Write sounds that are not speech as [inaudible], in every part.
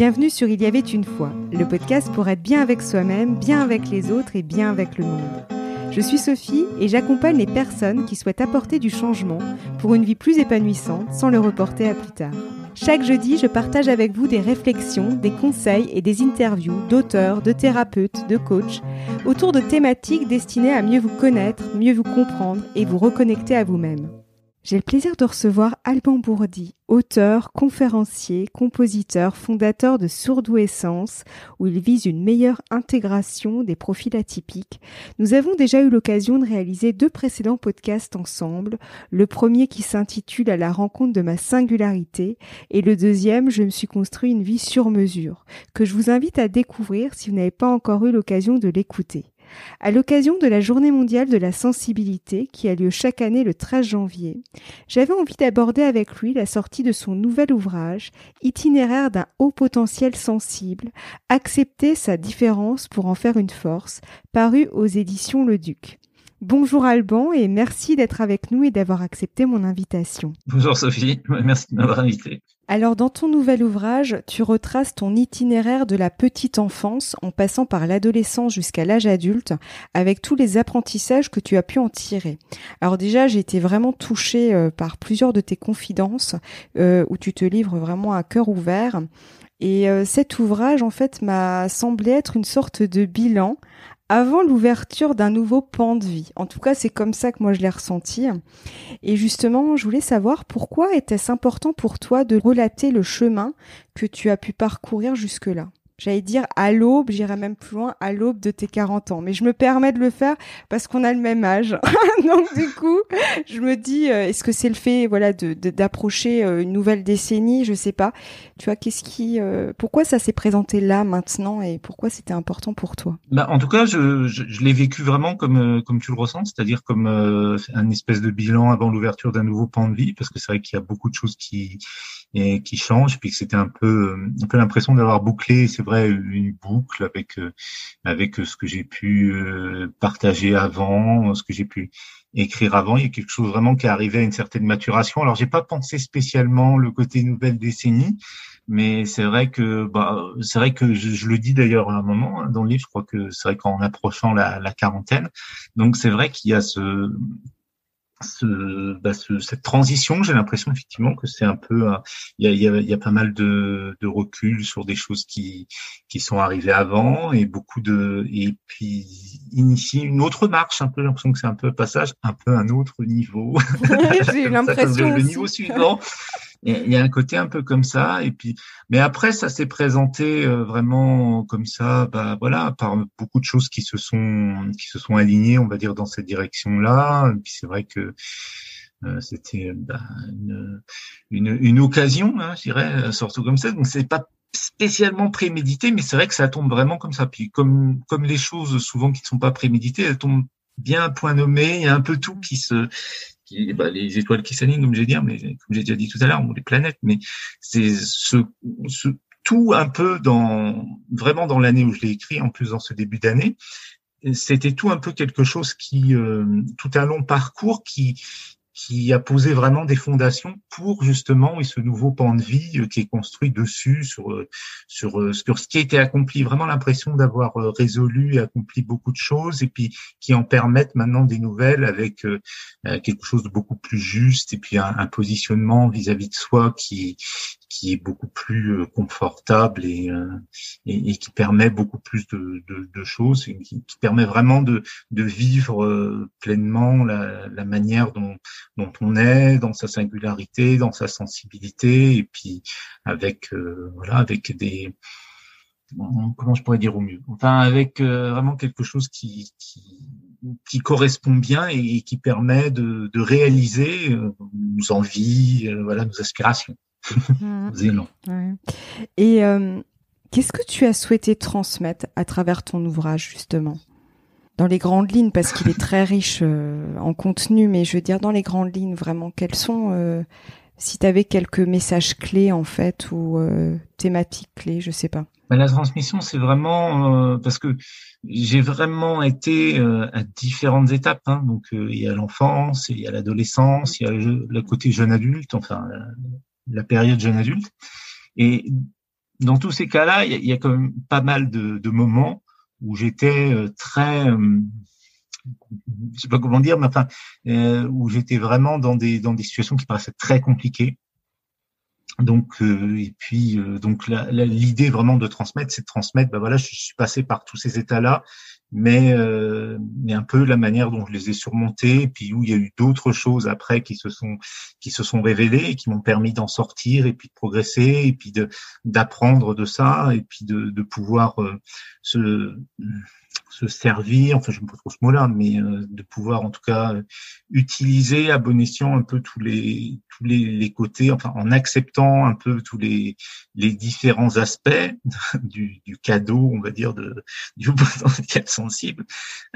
Bienvenue sur Il y avait une fois, le podcast pour être bien avec soi-même, bien avec les autres et bien avec le monde. Je suis Sophie et j'accompagne les personnes qui souhaitent apporter du changement pour une vie plus épanouissante sans le reporter à plus tard. Chaque jeudi, je partage avec vous des réflexions, des conseils et des interviews d'auteurs, de thérapeutes, de coachs autour de thématiques destinées à mieux vous connaître, mieux vous comprendre et vous reconnecter à vous-même. J'ai le plaisir de recevoir Alban Bourdi, auteur, conférencier, compositeur, fondateur de Sourdou Essence, où il vise une meilleure intégration des profils atypiques. Nous avons déjà eu l'occasion de réaliser deux précédents podcasts ensemble, le premier qui s'intitule À la rencontre de ma singularité, et le deuxième Je me suis construit une vie sur mesure, que je vous invite à découvrir si vous n'avez pas encore eu l'occasion de l'écouter. À l'occasion de la Journée mondiale de la sensibilité qui a lieu chaque année le 13 janvier, j'avais envie d'aborder avec lui la sortie de son nouvel ouvrage Itinéraire d'un haut potentiel sensible, accepter sa différence pour en faire une force, paru aux éditions Le Duc. Bonjour Alban et merci d'être avec nous et d'avoir accepté mon invitation. Bonjour Sophie, [laughs] merci de m'avoir invité. Alors dans ton nouvel ouvrage, tu retraces ton itinéraire de la petite enfance en passant par l'adolescence jusqu'à l'âge adulte avec tous les apprentissages que tu as pu en tirer. Alors déjà, j'ai été vraiment touchée euh, par plusieurs de tes confidences euh, où tu te livres vraiment à cœur ouvert. Et euh, cet ouvrage, en fait, m'a semblé être une sorte de bilan avant l'ouverture d'un nouveau pan de vie. En tout cas, c'est comme ça que moi je l'ai ressenti. Et justement, je voulais savoir pourquoi était-ce important pour toi de relater le chemin que tu as pu parcourir jusque-là? J'allais dire à l'aube, j'irais même plus loin, à l'aube de tes 40 ans. Mais je me permets de le faire parce qu'on a le même âge. [laughs] Donc du coup, je me dis, euh, est-ce que c'est le fait, voilà, de d'approcher euh, une nouvelle décennie, je sais pas. Tu vois, qu'est-ce qui, euh, pourquoi ça s'est présenté là maintenant et pourquoi c'était important pour toi? Bah, en tout cas, je, je, je l'ai vécu vraiment comme comme tu le ressens, c'est-à-dire comme un espèce de bilan avant l'ouverture d'un nouveau pan de vie, parce que c'est vrai qu'il y a beaucoup de choses qui et qui changent, puis que c'était un peu un peu l'impression d'avoir bouclé, c'est vrai, une boucle avec euh, avec ce que j'ai pu euh, partager avant, ce que j'ai pu écrire avant. Il y a quelque chose vraiment qui est arrivé à une certaine maturation. Alors j'ai pas pensé spécialement le côté nouvelle décennie, mais c'est vrai que bah c'est vrai que je, le dis d'ailleurs à un moment hein, dans le livre. Je crois que c'est vrai qu'en approchant la, la quarantaine, donc c'est vrai qu'il y a ce ce, bah ce, cette transition, j'ai l'impression effectivement que c'est un peu, il y a, y, a, y a, pas mal de, de, recul sur des choses qui qui sont arrivées avant et beaucoup de et puis initier une autre marche, un peu l'impression que c'est un peu passage, un peu un autre niveau. [laughs] j'ai l'impression le niveau suivant. Il y a un côté un peu comme ça, et puis, mais après, ça s'est présenté euh, vraiment comme ça, bah voilà, par beaucoup de choses qui se sont qui se sont alignées, on va dire, dans cette direction-là. Puis c'est vrai que euh, c'était bah, une, une, une, occasion, hein, je dirais, surtout comme ça. Donc c'est pas spécialement prémédité, mais c'est vrai que ça tombe vraiment comme ça. Puis comme comme les choses souvent qui ne sont pas préméditées, elles tombent bien à point nommé. Il y a un peu tout qui se bah, les étoiles qui s'alignent, comme j'ai dit, mais comme j'ai déjà dit tout à l'heure, les planètes, mais c'est ce, ce, tout un peu dans vraiment dans l'année où je l'ai écrit, en plus dans ce début d'année, c'était tout un peu quelque chose qui, euh, tout un long parcours qui qui a posé vraiment des fondations pour justement ce nouveau pan de vie euh, qui est construit dessus sur euh, sur euh, sur ce qui a été accompli. Vraiment l'impression d'avoir résolu et accompli beaucoup de choses et puis qui en permettent maintenant des nouvelles avec quelque chose de beaucoup plus juste et puis un, positionnement vis-à-vis de soi qui qui est beaucoup plus confortable et, et, qui permet beaucoup plus de, de, de choses, qui, permet vraiment de, de vivre pleinement la, la manière dont, dont on est, dans sa singularité, dans sa sensibilité, et puis avec euh, voilà, avec des comment je pourrais dire au mieux, enfin avec euh, vraiment quelque chose qui, qui, qui correspond bien et, qui permet de, de réaliser euh, nos envies, voilà, nos aspirations, [laughs] élans. Et qu'est-ce que tu as souhaité transmettre à travers ton ouvrage justement? Dans les grandes lignes, parce qu'il est très riche euh, en contenu, mais je veux dire dans les grandes lignes, vraiment, quels sont, euh, si tu avais quelques messages clés en fait, ou euh, thématiques clés, je sais pas. Ben, la transmission, c'est vraiment parce que j'ai vraiment été à différentes étapes. Hein, donc il y a l'enfance, il y a l'adolescence, il y a le, côté jeune adulte, enfin la, période jeune adulte. Et dans tous ces cas-là, il y, a quand même pas mal de, de moments où j'étais euh, très, euh, je sais pas comment dire, mais enfin, euh, où j'étais vraiment dans des dans des situations qui paraissaient très compliquées. Donc euh, et puis donc l'idée vraiment de transmettre, c'est de transmettre. Ben voilà, je suis passé par tous ces états-là mais, euh, un peu la manière dont je les ai surmontés, puis où il y a eu d'autres choses après qui se sont qui se sont révélées et qui m'ont permis d'en sortir et puis de progresser et puis de d'apprendre de ça et puis de, de pouvoir euh, se se servir, enfin je ne pas trop ce mot-là, mais euh, de pouvoir en tout cas utiliser à bon escient un peu tous les tous les, les, côtés, enfin en acceptant un peu tous les les différents aspects [laughs] du, du cadeau, on va dire de du potentiel sensible.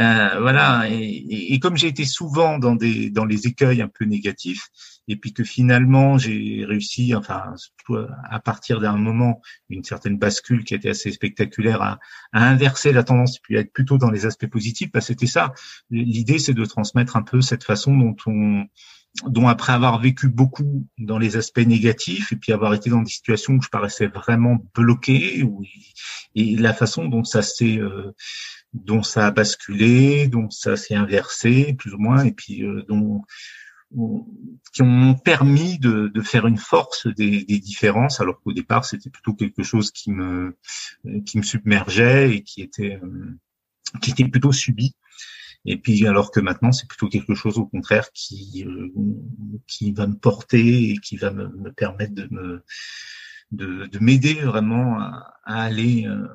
Euh, voilà, et, et, comme j'ai été souvent dans des dans les écueils un peu négatifs, et puis que finalement j'ai réussi, enfin à partir d'un moment, une certaine bascule qui était assez spectaculaire, à, inverser la tendance, puis à être plutôt dans les aspects positifs. Bah, c'était ça. L'idée, c'est de transmettre un peu cette façon dont on dont après avoir vécu beaucoup dans les aspects négatifs et puis avoir été dans des situations où je paraissais vraiment bloqué où, et la façon dont ça s'est euh, dont ça a basculé, dont ça s'est inversé plus ou moins et puis euh, dont qui ont permis de, de, faire une force des, des différences, alors qu'au départ c'était plutôt quelque chose qui me qui me submergeait et qui était euh, qui était plutôt subi. Et puis alors que maintenant c'est plutôt quelque chose au contraire qui euh, qui va me porter et qui va me, me permettre de me de, de m'aider vraiment à, à aller euh,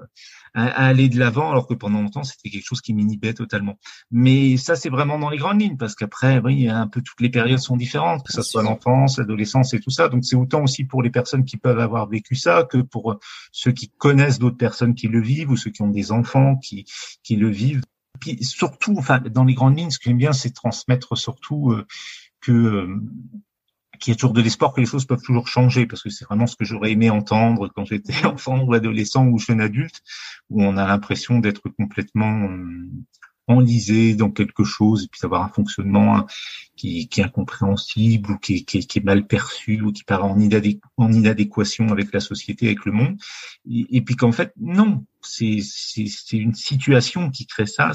à, aller de l'avant, alors que pendant longtemps c'était quelque chose qui m'inhibait totalement. Mais ça c'est vraiment dans les grandes lignes, parce qu'après, oui, un peu toutes les périodes sont différentes, que ce soit l'enfance, l'adolescence et tout ça. Donc c'est autant aussi pour les personnes qui peuvent avoir vécu ça que pour ceux qui connaissent d'autres personnes qui le vivent ou ceux qui ont des enfants qui qui le vivent. Puis surtout, enfin, dans les grandes lignes, ce que j'aime bien, c'est transmettre surtout euh, que euh, qu'il y a toujours de l'espoir que les choses peuvent toujours changer, parce que c'est vraiment ce que j'aurais aimé entendre quand j'étais [laughs] enfant ou adolescent ou jeune adulte, où on a l'impression d'être complètement euh, enlisé dans quelque chose et puis d'avoir un fonctionnement hein, qui, est incompréhensible ou qui, est mal perçu ou qui paraît en, inadéquation avec la société, avec le monde. Et puis qu'en fait, non, c'est une situation qui crée ça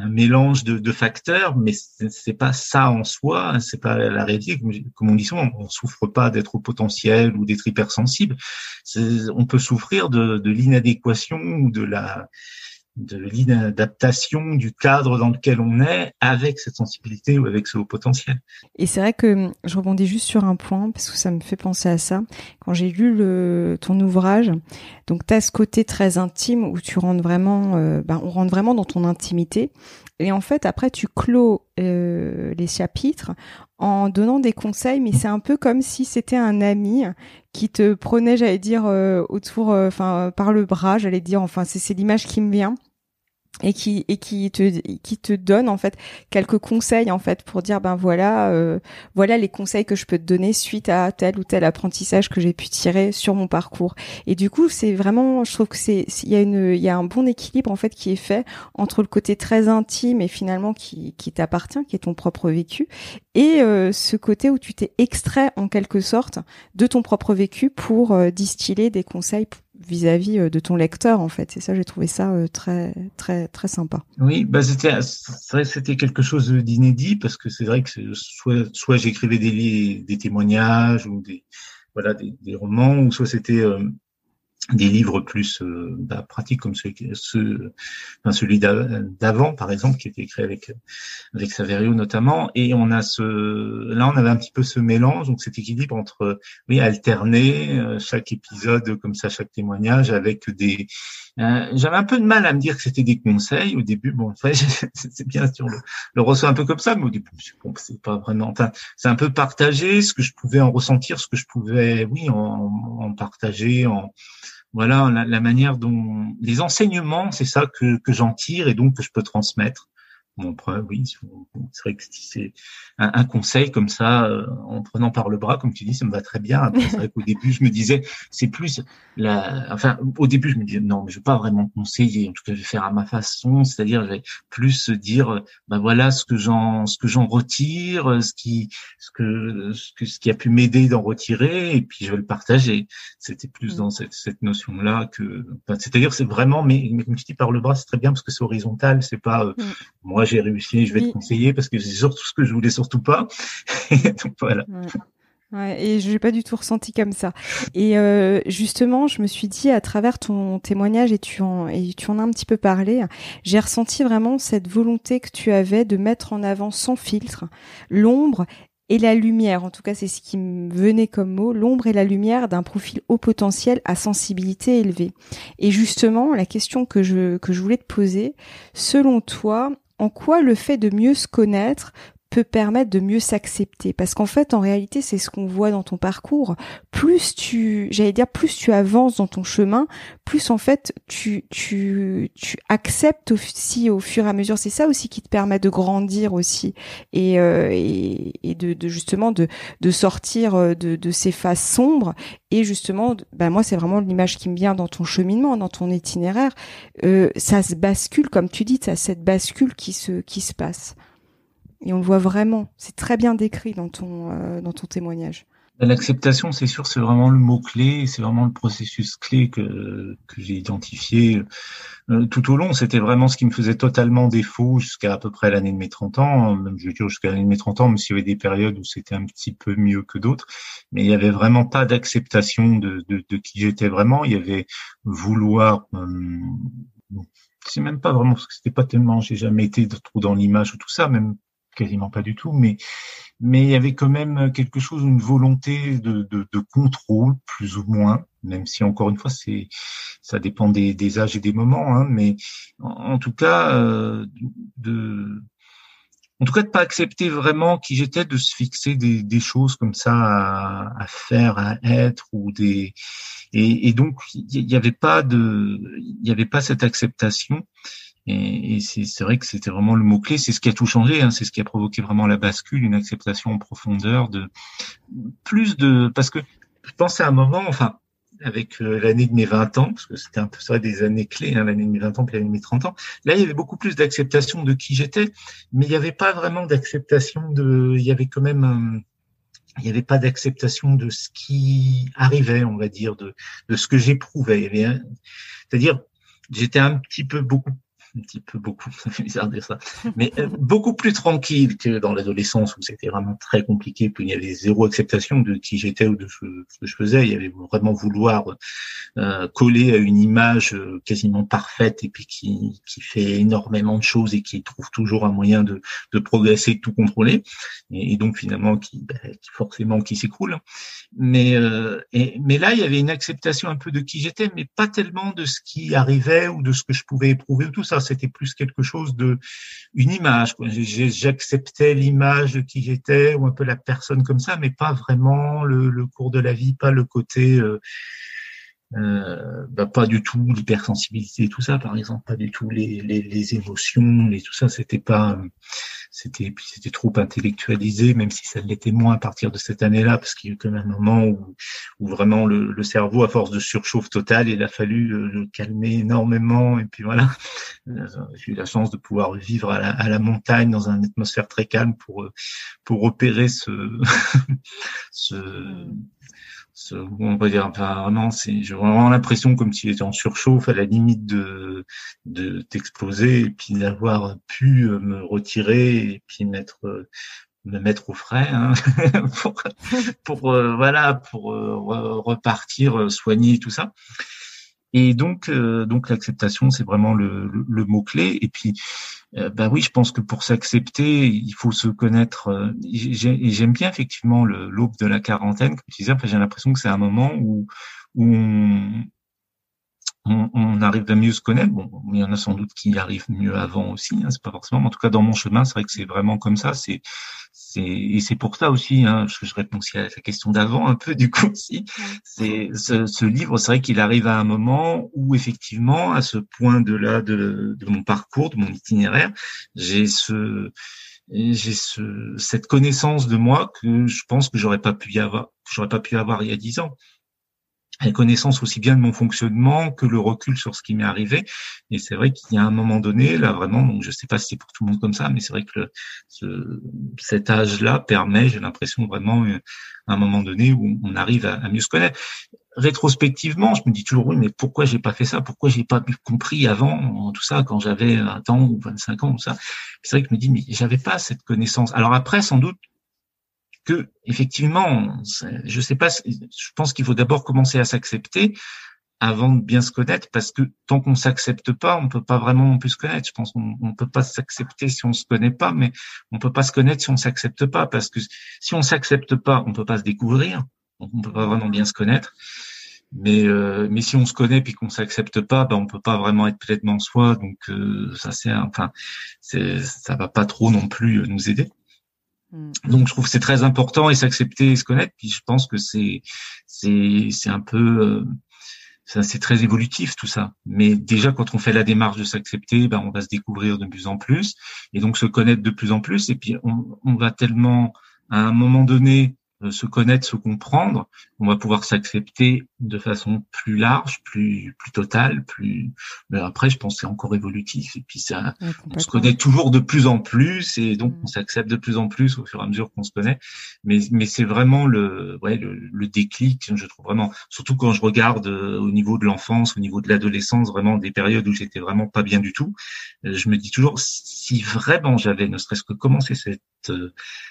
un mélange de, de facteurs, mais c'est pas ça en soi, c'est pas la réalité. Comme on dit souvent, on souffre pas d'être au potentiel ou d'être hypersensible. On peut souffrir de, de l'inadéquation ou de la de l'inadaptation du cadre dans lequel on est avec cette sensibilité ou avec ce haut potentiel. Et c'est vrai que je rebondis juste sur un point parce que ça me fait penser à ça. Quand j'ai lu le, ton ouvrage, donc tu as ce côté très intime où tu rentres vraiment, euh, ben, on rentre vraiment dans ton intimité. Et en fait, après, tu clôt euh, les chapitres en donnant des conseils, mais c'est un peu comme si c'était un ami qui te prenait, j'allais dire, euh, autour, euh, enfin, par le bras, j'allais dire, enfin, c'est l'image qui me vient et qui et qui te qui te donne en fait quelques conseils en fait pour dire ben voilà euh, voilà les conseils que je peux te donner suite à tel ou tel apprentissage que j'ai pu tirer sur mon parcours. Et du coup c'est vraiment je trouve que c'est il y a une il y a un bon équilibre en fait qui est fait entre le côté très intime et finalement qui qui t'appartient qui est ton propre vécu et euh, ce côté où tu t'es extrait en quelque sorte de ton propre vécu pour euh, distiller des conseils vis-à-vis euh, de ton lecteur en fait. Et ça, j'ai trouvé ça euh, très très très sympa. Oui, bah c'était c'était quelque chose d'inédit parce que c'est vrai que soit soit j'écrivais des des témoignages ou des voilà des, romans ou soit c'était euh, des livres plus euh, bah, pratiques comme celui, d'avant par exemple qui était écrit avec avec Saverio notamment. Et on a ce là on avait un petit peu ce mélange. Donc cet équilibre entre oui alterner euh, chaque épisode comme ça chaque témoignage avec des euh, j'avais un peu de mal à me dire que c'était des conseils au début bon en fait [laughs] c'est bien sûr le, le reçoit un peu comme ça mais au début bon, c'est pas vraiment enfin c'est un peu partager ce que je pouvais en ressentir ce que je pouvais oui en, en partager en voilà la, la, manière dont les enseignements, c'est ça que, que j'en tire et donc que je peux transmettre. Bon, oui, c'est vrai que si c'est un, conseil comme ça, euh, en prenant par le bras, comme tu dis, ça me va très bien. [laughs] C'est vrai qu'au début, je me disais, c'est plus la, enfin, au début, je me disais, non, mais je vais pas vraiment conseiller. En tout cas, je vais faire à ma façon, c'est-à-dire, je vais plus dire, ben voilà, ce que j'en, ce que j'en retire, ce qui, ce que, ce que, ce qui a pu m'aider d'en retirer, et puis je vais le partager. C'était plus dans cette, cette notion-là que, c'est-à-dire, c'est vraiment, mais, mais comme tu dis, par le bras, c'est très bien parce que c'est horizontal, c'est pas, euh, moi, j'ai réussi, je vais te conseiller parce que c'est surtout ce que je voulais surtout pas. [laughs] Donc voilà. Ouais. et je l'ai pas du tout ressenti comme ça. Et euh, justement, je me suis dit à travers ton témoignage et tu en et tu en as un petit peu parlé, j'ai ressenti vraiment cette volonté que tu avais de mettre en avant sans filtre l'ombre et la lumière, en tout cas c'est ce qui me venait comme mot, l'ombre et la lumière d'un profil haut potentiel à sensibilité élevée. Et justement, la question que je, que je voulais te poser, selon toi, en quoi le fait de mieux se connaître peut permettre de mieux s'accepter. Parce qu'en fait en réalité c'est ce qu'on voit dans ton parcours. Plus tu j'allais dire plus tu avances dans ton chemin plus en fait tu tu tu acceptes aussi au fur et à mesure. C'est ça aussi qui te permet de grandir aussi et euh, et, et de, de, justement de de sortir euh, de de ces phases sombres. Et justement ben moi c'est vraiment l'image qui me vient dans ton cheminement dans ton itinéraire. Euh, ça se bascule comme tu dis ça cette bascule qui se qui se passe et on le voit vraiment. C'est très bien décrit dans ton, euh, dans ton témoignage. L'acceptation, c'est sûr, c'est vraiment le mot-clé, c'est vraiment le processus clé que, que j'ai identifié euh, tout au long. C'était vraiment ce qui me faisait totalement défaut jusqu'à à peu près l'année de mes 30 ans, même je veux dire jusqu'à l'année de mes 30 ans, même s'il y avait des périodes où c'était un petit peu mieux que d'autres. Mais il n'y avait vraiment pas d'acceptation de, de, de, qui j'étais vraiment. Il y avait vouloir... Euh, c'est même pas vraiment parce que c'était pas tellement j'ai jamais été trop dans l'image ou tout ça même quasiment pas du tout, mais mais il y avait quand même quelque chose, une volonté de, de, de contrôle, plus ou moins, même si encore une fois c'est ça dépend des, des âges et des moments, hein, mais en, tout cas euh, de en tout cas de pas accepter vraiment qui j'étais, de se fixer des, des choses comme ça à, à, faire, à être ou des et, et donc il n'y avait pas de il n'y avait pas cette acceptation et, et c'est vrai que c'était vraiment le mot-clé, c'est ce qui a tout changé, hein, c'est ce qui a provoqué vraiment la bascule, une acceptation en profondeur de plus de... Parce que je pensais à un moment, enfin, avec euh, l'année de mes 20 ans, parce que c'était un peu ça des années clés, hein, l'année de mes 20 ans puis l'année de mes 30 ans, là il y avait beaucoup plus d'acceptation de qui j'étais, mais il n'y avait pas vraiment d'acceptation de... Il y avait quand même... il n'y avait pas d'acceptation de ce qui arrivait, on va dire, de, de ce que j'éprouvais. C'est-à-dire, j'étais un petit peu beaucoup [laughs] un petit peu beaucoup, [laughs] ça fait bizarre de dire ça, mais euh, beaucoup plus tranquille que dans l'adolescence où c'était vraiment très compliqué, puis il y avait zéro acceptation de qui j'étais ou de ce, que je faisais. Il y avait vraiment vouloir euh, coller à une image euh, quasiment parfaite et puis qui, qui fait énormément de choses et qui trouve toujours un moyen de, de progresser, de tout contrôler, et, donc finalement qui, bah, qui forcément qui s'écroule. Mais euh, mais là, il y avait une acceptation un peu de qui j'étais, mais pas tellement de ce qui arrivait ou de ce que je pouvais éprouver ou tout ça c'était plus quelque chose de une image. J'acceptais l'image de qui j'étais ou un peu la personne comme ça, mais pas vraiment le, cours de la vie, pas le côté. Euh, euh, bah, pas du tout l'hypersensibilité tout ça par exemple pas du tout les, les, les émotions et tout ça c'était pas c'était c'était trop intellectualisé, même si ça l'était moins à partir de cette année-là, parce qu'il y a eu quand même un moment où, où vraiment le, le, cerveau, à force de surchauffe totale, il a fallu euh, le calmer énormément. Et puis voilà, euh, j'ai eu la chance de pouvoir vivre à la, à la montagne dans une atmosphère très calme pour euh, pour opérer ce [laughs] ce on va dire enfin, vraiment c'est j'ai vraiment l'impression comme s'il était en surchauffe à la limite de de d'exploser et puis d'avoir pu euh, me retirer et puis mettre euh, me mettre au frais hein, [laughs] pour, pour euh, voilà pour repartir soigner tout ça et donc, euh, donc l'acceptation, c'est vraiment le, le, mot clé. Et puis, euh, bah oui, je pense que pour s'accepter, il faut se connaître. Euh, j'aime bien effectivement l'aube de la quarantaine, comme tu disais. J'ai l'impression que c'est un moment où, où on, on, arrive à mieux se connaître. Bon, il y en a sans doute qui y arrivent mieux avant aussi. Hein, c'est pas forcément. en tout cas, dans mon chemin, c'est vrai que c'est vraiment comme ça. C'est, c'est et c'est pour ça aussi. Hein, je, je réponds aussi à la question d'avant un peu du coup aussi. C'est ce, ce livre, c'est vrai qu'il arrive à un moment où effectivement, à ce point de là de, de mon parcours, de mon itinéraire, j'ai ce j'ai ce, cette connaissance de moi que je pense que j'aurais pas pu y avoir, que j'aurais pas pu avoir il y a dix ans la connaissance aussi bien de mon fonctionnement que le recul sur ce qui m'est arrivé. Et c'est vrai qu'il y a un moment donné, là vraiment, donc je sais pas si c'est pour tout le monde comme ça, mais c'est vrai que ce, cet âge-là permet, j'ai l'impression vraiment, euh, à un moment donné où on arrive à, mieux se connaître. Rétrospectivement, je me dis toujours oui, mais pourquoi j'ai pas fait ça? Pourquoi j'ai pas compris avant tout ça quand j'avais 20 ans ou 25 ans ou ça? C'est vrai que je me dis mais j'avais pas cette connaissance. Alors après, sans doute, que effectivement, je sais pas, je pense qu'il faut d'abord commencer à s'accepter avant de bien se connaître, parce que tant qu'on s'accepte pas, on peut pas vraiment plus se connaître. Je pense qu'on on peut pas s'accepter si on se connaît pas, mais on peut pas se connaître si on s'accepte pas, parce que si on s'accepte pas, on peut pas se découvrir, donc on peut pas vraiment bien se connaître. Mais euh, si on se connaît puis qu'on s'accepte pas, ben on peut pas vraiment être pleinement soi. Donc euh, ça c'est enfin ça va pas trop non plus nous aider. Mm. Donc je trouve que c'est très important et s'accepter et se connaître. Puis je pense que c'est c'est c'est un peu euh, c'est très évolutif tout ça. Mais déjà quand on fait la démarche de s'accepter, ben on va se découvrir de plus en plus et donc se connaître de plus en plus. Et puis on, on va tellement à un moment donné se connaître, se comprendre, on va pouvoir s'accepter de façon plus large, plus plus totale, plus. Mais après, je pense que c'est encore évolutif. Et puis ça, on se connaît toujours de plus en plus, et donc mm. on s'accepte de plus en plus au fur et à mesure qu'on se connaît. Mais mais c'est vraiment le ouais le, le, déclic, je trouve vraiment. Surtout quand je regarde euh, au niveau de l'enfance, au niveau de l'adolescence, vraiment des périodes où j'étais vraiment pas bien du tout. Euh, je me dis toujours si vraiment j'avais ne serait-ce que commencé cette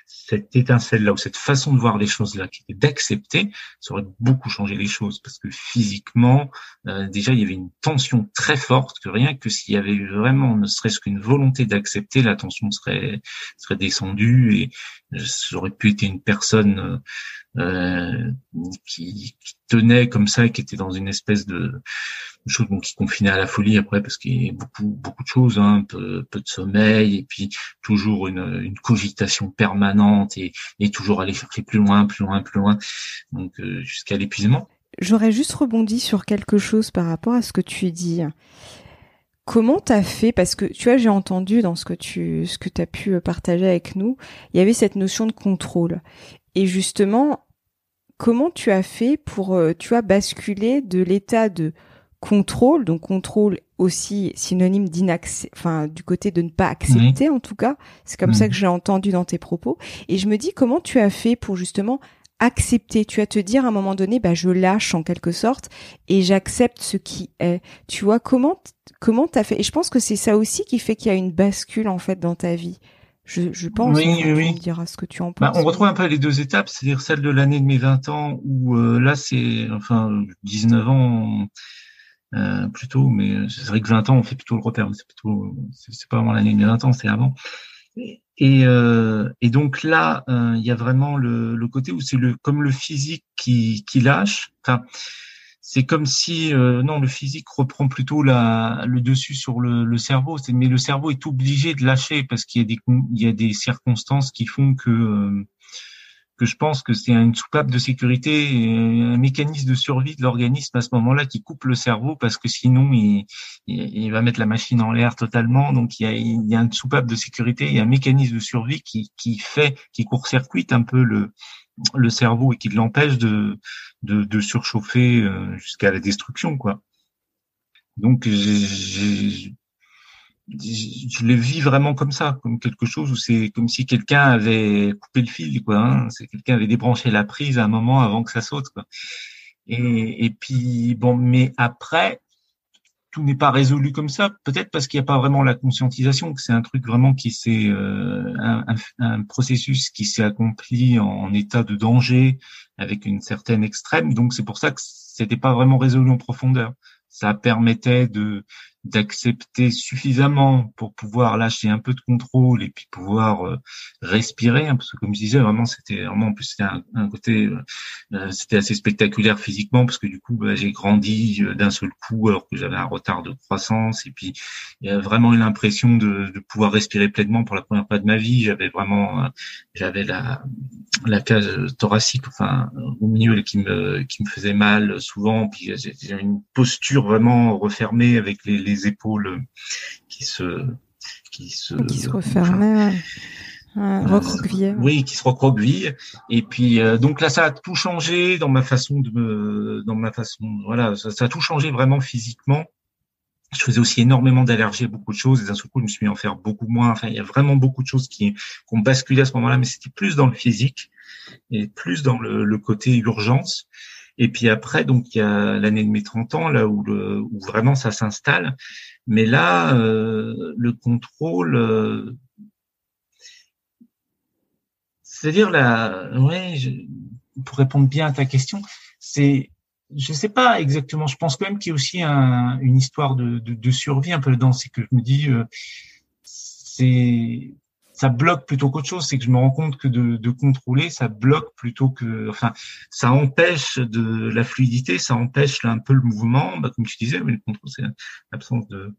cette étincelle là ou cette façon de voir les choses là qui était d'accepter, ça aurait beaucoup changé les choses parce que physiquement, euh, déjà il y avait une tension très forte que rien que s'il y avait eu vraiment ne serait-ce qu'une volonté d'accepter, la tension serait serait descendue et j'aurais pu être une personne euh, qui, qui, tenait comme ça, qui était dans une espèce de chose bon, qui confinait à la folie après parce qu'il y a beaucoup beaucoup de choses, hein, peu, peu de sommeil et puis toujours une, une cogitation permanente et, et toujours aller chercher plus loin, plus loin, plus loin, donc euh, jusqu'à l'épuisement. J'aurais juste rebondi sur quelque chose par rapport à ce que tu dis. Comment t'as fait? Parce que tu vois, j'ai entendu dans ce que tu ce que t'as pu partager avec nous, il y avait cette notion de contrôle. Et justement, comment tu as fait pour, euh, tu vois, basculer de l'état de contrôle, donc contrôle aussi synonyme d'inaccès, enfin du côté de ne pas accepter en tout cas, c'est comme ça mhm. que j'ai entendu dans tes propos. Et je me dis comment tu as fait pour justement accepter, tu vas te dire à un moment donné, bah je lâche en quelque sorte et j'accepte ce qui est. Tu vois comment comment t'as fait? Et je pense que c'est ça aussi qui fait qu'il y a une bascule en fait dans ta vie. Je, je pense. Oui, oui, oui. Ce que tu en bah, penses. on retrouve un peu les deux étapes, c'est-à-dire celle de l'année de mes 20 ans où euh, là c'est enfin 19 ans euh, plutôt, mais c'est vrai que 20 ans on fait plutôt le repère, c'est plutôt c'est pas vraiment l'année de mes 20 ans, c'est avant. Et, euh, et donc là, euh, il y a vraiment le, le côté où c'est le comme le physique qui, qui lâche. Enfin, c'est comme si euh, non, le physique reprend plutôt le dessus sur le, cerveau. Mais le cerveau est obligé de lâcher parce qu'il y a des il y a des circonstances qui font que euh, que je pense que c'est une soupape de sécurité, un mécanisme de survie de l'organisme à ce moment-là qui coupe le cerveau parce que sinon il, il, va mettre la machine en l'air totalement. Donc il y, a, il y a une soupape de sécurité, il y a un mécanisme de survie qui, qui fait, qui court-circuite un peu le, le cerveau et qui l'empêche de, de, de, surchauffer euh, jusqu'à la destruction, quoi. Donc j'ai je le vis vraiment comme ça, comme quelque chose où c'est comme si quelqu'un avait coupé le fil, quoi. Hein. C'est quelqu'un avait débranché la prise à un moment avant que ça saute, quoi. Et, et puis bon, mais après, tout n'est pas résolu comme ça. Peut-être parce qu'il n'y a pas vraiment la conscientisation, que c'est un truc vraiment qui s'est euh, un, un, processus qui s'est accompli en, en, état de danger avec une certaine extrême. Donc c'est pour ça que c'était pas vraiment résolu en profondeur. Ça permettait de d'accepter suffisamment pour pouvoir lâcher un peu de contrôle et puis pouvoir euh, respirer hein, parce que comme je disais vraiment c'était vraiment en plus c'était un, côté euh, euh, c'était assez spectaculaire physiquement parce que du coup bah, j'ai grandi d'un seul coup alors que j'avais un retard de croissance et puis il y a vraiment eu l'impression de, de, pouvoir respirer pleinement pour la première fois de ma vie. J'avais vraiment j'avais la la cage thoracique enfin au milieu qui me qui me faisait mal souvent. Puis j'ai une posture vraiment refermée avec les épaules qui se qui se qui se refermaient. Euh, oui, qui se recroquevillent. Et puis euh, donc là, ça a tout changé dans ma façon de me, dans ma façon, voilà, ça, a tout changé vraiment physiquement. Je faisais aussi énormément d'allergies à beaucoup de choses. Et d'un seul coup, je me suis mis à en faire beaucoup moins. Enfin, il y a vraiment beaucoup de choses qui, qui ont basculé à ce moment-là, mais c'était plus dans le physique et plus dans le, le côté urgence. Et puis après, donc il y a l'année de mes 30 ans là où, le, où vraiment ça s'installe. Mais là, euh, le contrôle, euh, c'est-à-dire là, ouais, pour répondre bien à ta question, c'est, je sais pas exactement. Je pense quand même qu'il y a aussi un, une histoire de, survie un peu dedans. C'est que je me dis, euh, c'est ça bloque plutôt qu'autre chose. C'est que je me rends compte que de, de, contrôler, ça bloque plutôt que, enfin, ça empêche de la fluidité, ça empêche un peu le mouvement. Bah, comme tu disais, mais le contrôle, c'est l'absence de,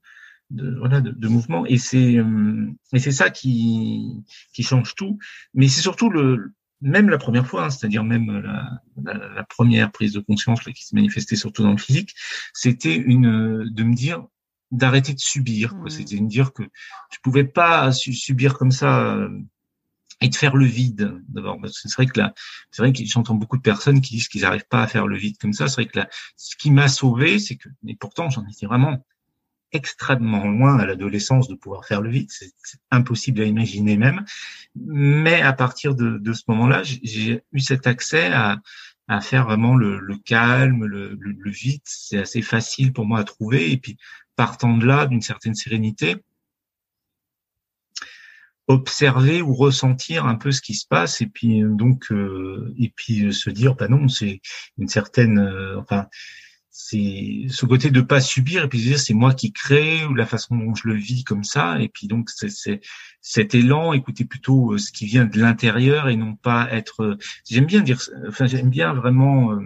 de, voilà, de, mouvement. Et c'est, euh, et c'est ça qui, qui change tout. Mais c'est surtout le, même la première fois, hein, c'est-à-dire même la, la, première prise de conscience là, qui s'est manifestée surtout dans le physique, c'était une de me dire d'arrêter de subir. Mmh. C'était de dire que je pouvais pas subir comme ça euh, et de faire le vide. D'abord, c'est vrai que là, c'est vrai que j'entends beaucoup de personnes qui disent qu'ils n'arrivent pas à faire le vide comme ça. C'est vrai que là, ce qui m'a sauvé, c'est que, et pourtant, j'en étais vraiment extrêmement loin à l'adolescence de pouvoir faire le vide. C'est impossible à imaginer même. Mais à partir de, de ce moment-là, j'ai eu cet accès à, à faire vraiment le, le calme, le, le, le vide. C'est assez facile pour moi à trouver. Et puis, partant de là, d'une certaine sérénité, observer ou ressentir un peu ce qui se passe et puis donc euh, et puis se dire bah non c'est une certaine euh, enfin c'est ce côté de pas subir et puis dire c'est moi qui crée ou la façon dont je le vis comme ça et puis donc c'est cet élan écouter plutôt euh, ce qui vient de l'intérieur et non pas être euh, j'aime bien dire enfin j'aime bien vraiment euh,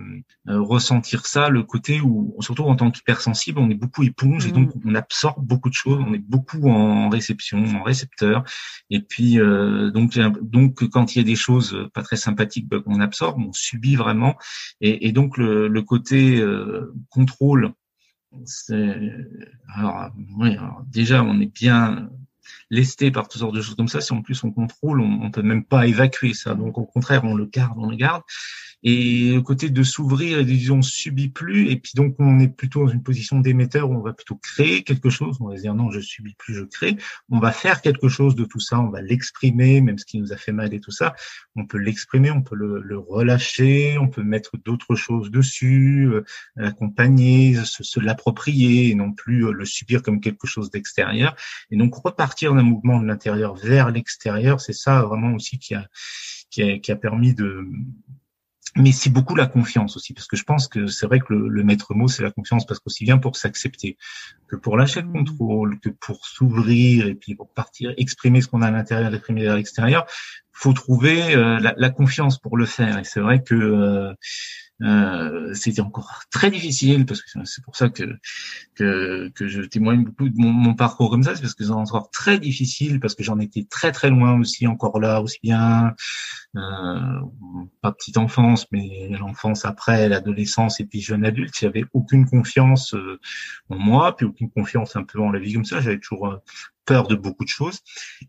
ressentir ça le côté où surtout en tant qu'hypersensible on est beaucoup éponge et donc mmh. on absorbe beaucoup de choses on est beaucoup en réception en récepteur et puis donc donc quand il y a des choses pas très sympathiques bah, qu'on absorbe on subit vraiment et, et donc le, le côté contrôle, alors, oui, déjà on est bien lesté par toutes sortes de choses comme ça. Si en plus on contrôle, on, on peut même pas évacuer ça. Donc au contraire, on le garde, on le garde. Et le côté de s'ouvrir et de dire on subit plus, et puis donc on est plutôt dans une position d'émetteur où on va plutôt créer quelque chose. On va se dire non, je subis plus, je crée. On va faire quelque chose de tout ça, on va l'exprimer, même ce qui nous a fait mal et tout ça. On peut l'exprimer, on peut le, le, relâcher, on peut mettre d'autres choses dessus, euh, l'accompagner, se, se l'approprier, et non plus euh, le subir comme quelque chose d'extérieur. Et donc repartir d'un mouvement de l'intérieur vers l'extérieur, c'est ça vraiment aussi qui a, qui a, qui a permis de mais c'est beaucoup la confiance aussi, parce que je pense que c'est vrai que le, maître mot, c'est la confiance, parce qu'aussi bien pour s'accepter, que pour lâcher le mmh. contrôle, que pour s'ouvrir et puis pour partir, exprimer ce qu'on a à l'intérieur, exprimer à l'extérieur, faut trouver euh, la, la, confiance pour le faire. Et c'est vrai que euh, euh, c'était encore très difficile parce que c'est pour ça que, que, que je témoigne beaucoup de mon, mon parcours comme ça, c'est parce que c'est encore très difficile parce que j'en étais très très loin aussi, encore là aussi bien, euh, pas petite enfance, mais l'enfance après, l'adolescence et puis jeune adulte, j'avais aucune confiance euh, en moi, puis aucune confiance un peu en la vie comme ça. J'avais toujours euh, peur de beaucoup de choses.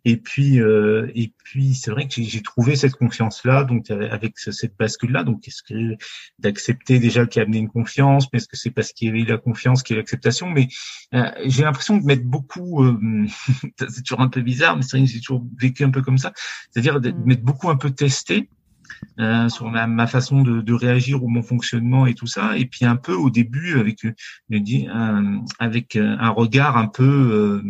Et puis, euh, et puis, c'est vrai que j'ai trouvé cette confiance-là, donc avec cette bascule-là. Donc, est-ce que d'accepter déjà qu'il y a amené une confiance, mais est-ce que c'est parce qu'il y avait la confiance qu'il y a l'acceptation? Mais euh, j'ai l'impression de mettre beaucoup. Euh, [laughs] c'est toujours un peu bizarre, mais c'est vrai que j'ai toujours vécu un peu comme ça. C'est-à-dire de mmh. mettre beaucoup un peu testé. Euh, sur ma, ma façon de, de, réagir ou mon fonctionnement et tout ça, et puis un peu au début avec, je dis, un, avec un regard un peu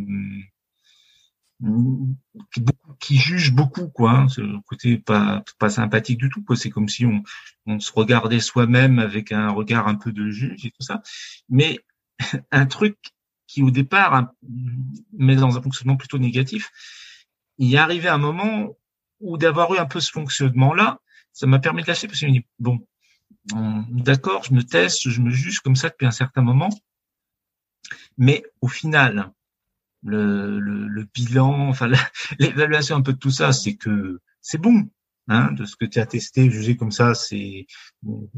qui, qui juge beaucoup quoi hein. le côté pas pas sympathique du tout quoi c'est comme si on on se regardait soi-même avec un regard un peu de juge et tout ça mais [laughs] un truc qui au départ met dans un fonctionnement plutôt négatif, il est arrivé un moment où d'avoir eu un peu ce fonctionnement-là, ça m'a permis de lâcher parce que je me dis, bon, d'accord, je me teste, je me juge comme ça depuis un certain moment, mais au final, le, le, bilan, enfin [laughs] l'évaluation un peu de tout ça, c'est que c'est bon, hein, de ce que tu as testé, jugé comme ça, c'est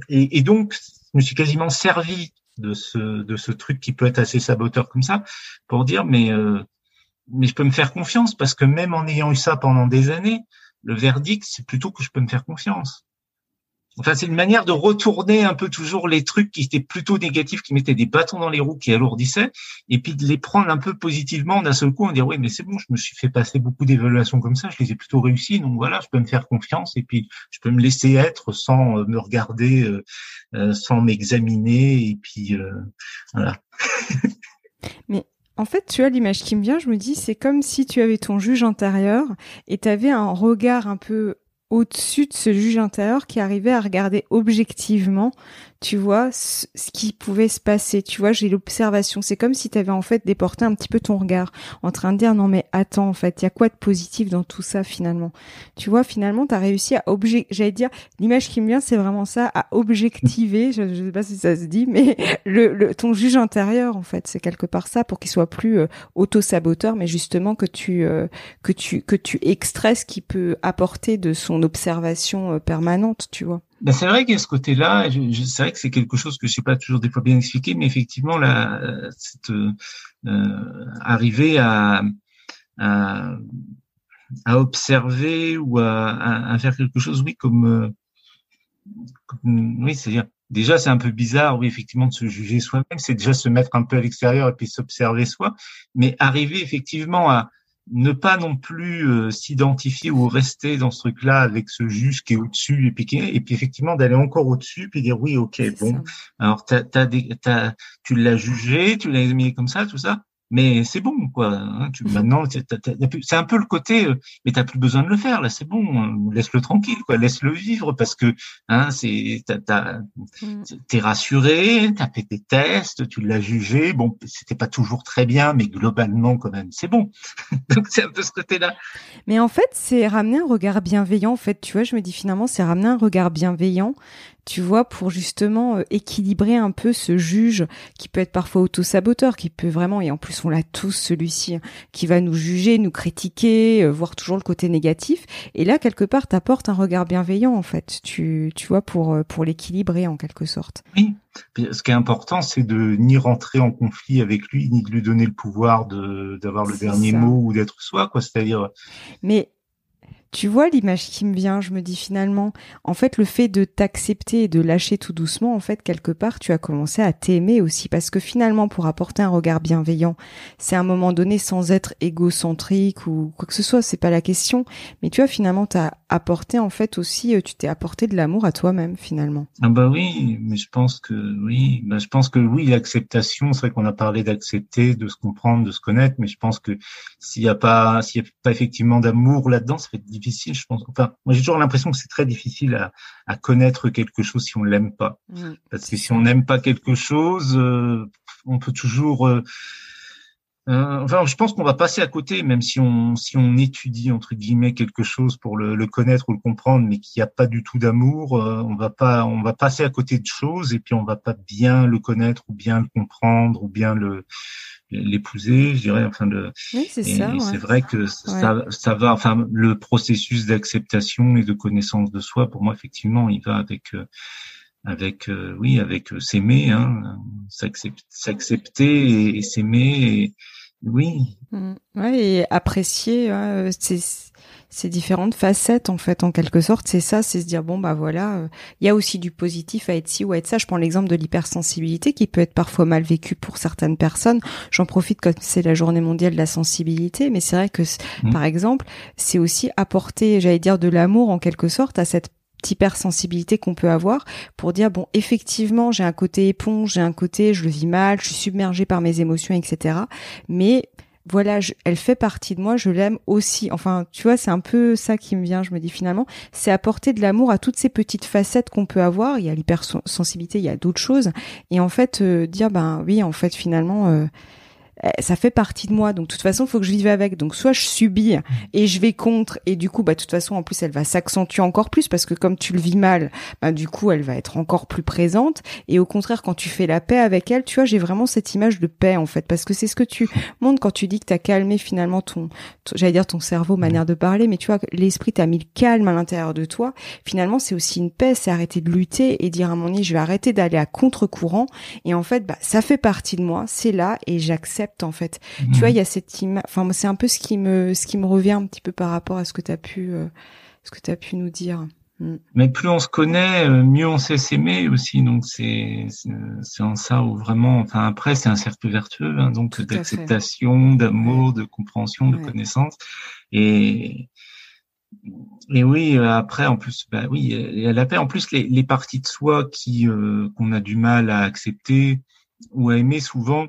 et, donc je me suis quasiment servi de ce de ce truc qui peut être assez saboteur comme ça pour dire mais euh, mais je peux me faire confiance parce que même en ayant eu ça pendant des années, le verdict c'est plutôt que je peux me faire confiance. Enfin, c'est une manière de retourner un peu toujours les trucs qui étaient plutôt négatifs, qui mettaient des bâtons dans les roues, qui alourdissaient, et puis de les prendre un peu positivement d'un seul coup, en dire oui, mais c'est bon, je me suis fait passer beaucoup d'évaluations comme ça, je les ai plutôt réussi, donc voilà, je peux me faire confiance, et puis je peux me laisser être sans euh, me regarder, euh, euh, sans m'examiner, et puis voilà. [laughs] mais en fait, tu as l'image qui me vient, je me dis, c'est comme si tu avais ton juge intérieur et tu avais un regard un peu au-dessus de ce juge intérieur qui arrivait à regarder objectivement tu vois, ce, qui pouvait se passer. Tu vois, j'ai l'observation. C'est comme si tu avais en fait déporté un petit peu ton regard en train de dire non mais attends, en fait, il y a quoi de positif dans tout ça finalement? Tu vois, finalement, tu as réussi à objectiver, j'allais dire, l'image qui me vient, c'est vraiment ça, à objectiver, je, je sais pas si ça se dit, mais [laughs] le, le ton juge intérieur, en fait, c'est quelque part ça pour qu'il soit plus euh, auto-saboteur, mais justement que tu, euh, que tu, que tu ce qui peut apporter de son observation euh, permanente, tu vois. Ben c'est vrai qu'il y a ce côté-là. C'est vrai que c'est quelque chose que je sais pas toujours des fois bien expliqué, mais effectivement, là, cette euh, arriver à, à, à observer ou à, à, faire quelque chose, oui, comme, comme oui, c'est-à-dire déjà c'est un peu bizarre, oui, effectivement, de se juger soi-même. C'est déjà se mettre un peu à l'extérieur et puis s'observer soi, mais arriver effectivement à ne pas non plus euh, s'identifier ou rester dans ce truc-là avec ce juge qui est au-dessus et puis, et puis effectivement d'aller encore au-dessus puis dire oui ok bon. alors t'as, t'as des, t'as, tu l'as jugé tu l'as mis comme ça tout ça mais c'est bon quoi. Hein, tu, [laughs] maintenant, c'est un peu le côté, euh, mais t'as plus besoin de le faire là, c'est bon, hein, laisse-le tranquille quoi, laisse-le vivre parce que hein, c'est mm. t'es rassuré, t'as fait tes tests, tu l'as jugé, bon, c'était pas toujours très bien, mais globalement quand même, c'est bon. [laughs] Donc c'est un peu ce côté-là. Mais en fait, c'est ramener un regard bienveillant. En fait, tu vois, je me dis finalement, c'est ramener un regard bienveillant tu vois, pour justement euh, équilibrer un peu ce juge qui peut être parfois auto-saboteur, qui peut vraiment, et en plus on l'a tous celui-ci, hein, qui va nous juger, nous critiquer, euh, voir toujours le côté négatif. Et là, quelque part, t'apportes un regard bienveillant, en fait, tu, tu vois, pour, euh, pour l'équilibrer en quelque sorte. Oui. Ce qui est important, c'est de ni rentrer en conflit avec lui, ni de lui donner le pouvoir de d'avoir le dernier mot ou d'être soi, quoi. C'est-à-dire. Mais tu vois l'image qui me vient, je me dis finalement, en fait, le fait de t'accepter et de lâcher tout doucement, en fait, quelque part, tu as commencé à t'aimer aussi, parce que finalement, pour apporter un regard bienveillant, c'est un moment donné sans être égocentrique ou quoi que ce soit, c'est pas la question, mais tu vois, finalement, t'as apporté, en fait, aussi, euh, tu t'es apporté de l'amour à toi-même, finalement. Ah bah oui, mais je pense que, oui, bah je pense que oui, l'acceptation, c'est vrai qu'on a parlé d'accepter, de se comprendre, de se connaître, mais je pense que s'il n'y a pas, s'il n'y a pas effectivement d'amour là-dedans, ça fait difficile, je pense. Enfin, moi, j'ai toujours l'impression que c'est très difficile à, à, connaître quelque chose si on l'aime pas. Mmh. Parce que si on n'aime pas quelque chose, euh, on peut toujours. Euh, euh, enfin, je pense qu'on va passer à côté, même si on si on étudie entre guillemets quelque chose pour le, le connaître ou le comprendre, mais qu'il n'y a pas du tout d'amour, on va pas on va passer à côté de choses et puis on va pas bien le connaître ou bien le comprendre ou bien le l'épouser, je dirais. Enfin, le, oui, c'est ça. C'est vrai que ça, ça va. Enfin, le processus d'acceptation et de connaissance de soi, pour moi, effectivement, il va avec. Euh, avec euh, oui avec euh, s'aimer hein, s'accepter et, s'aimer oui mmh. ouais, et apprécier c'est ces différentes facettes en fait en quelque sorte. C'est ça c'est se dire bon bah voilà euh, il y a aussi du positif à être ci ou à être ça. Je prends l'exemple de l'hypersensibilité qui peut être parfois mal vécu pour certaines personnes. J'en profite comme c'est la journée mondiale de la sensibilité mais c'est vrai que mmh. par exemple c'est aussi apporter j'allais dire de l'amour en quelque sorte à cette hypersensibilité qu'on peut avoir pour dire bon effectivement j'ai un côté éponge j'ai un côté je le vis mal je suis submergée par mes émotions etc mais voilà, elle fait partie de moi, je l'aime aussi. Enfin, tu vois, c'est un peu ça qui me vient. Je me dis finalement, c'est apporter de l'amour à toutes ces petites facettes qu'on peut avoir. Il y a l'hypersensibilité, il y a d'autres choses. Et en fait, euh, dire ben oui, en fait, finalement, euh, ça fait partie de moi. Donc, de toute façon, il faut que je vive avec. Donc, soit je subis et je vais contre, et du coup, bah, de toute façon, en plus, elle va s'accentuer encore plus parce que comme tu le vis mal, bah, du coup, elle va être encore plus présente. Et au contraire, quand tu fais la paix avec elle, tu vois, j'ai vraiment cette image de paix, en fait, parce que c'est ce que tu [laughs] montres quand tu dis que tu as calmé finalement ton, j'allais dire ton cerveau, manière de parler, mais tu vois, l'esprit t'a mis le calme à l'intérieur de toi. Finalement, c'est aussi une paix, c'est arrêter de lutter et dire à mon nid, je vais arrêter d'aller à contre-courant. Et en fait, bah, ça fait partie de moi, c'est là et j'accepte en fait. Tu vois, mhm. il y a cette image. Enfin, c'est un peu ce qui me ce qui me revient un petit peu par rapport à ce que tu as pu euh, ce que tu as pu nous dire. Mm. Mais plus on se connaît, euh, mieux on sait s'aimer aussi. Donc c'est c'est en ça où vraiment. Enfin après, c'est un cercle vertueux, hein, donc d'acceptation, d'amour, de compréhension, de connaissance. Et et oui, euh, après, en plus, bah oui, il y a la paix. En plus, les, les parties de soi qui qu'on a du mal à accepter ou à aimer, souvent,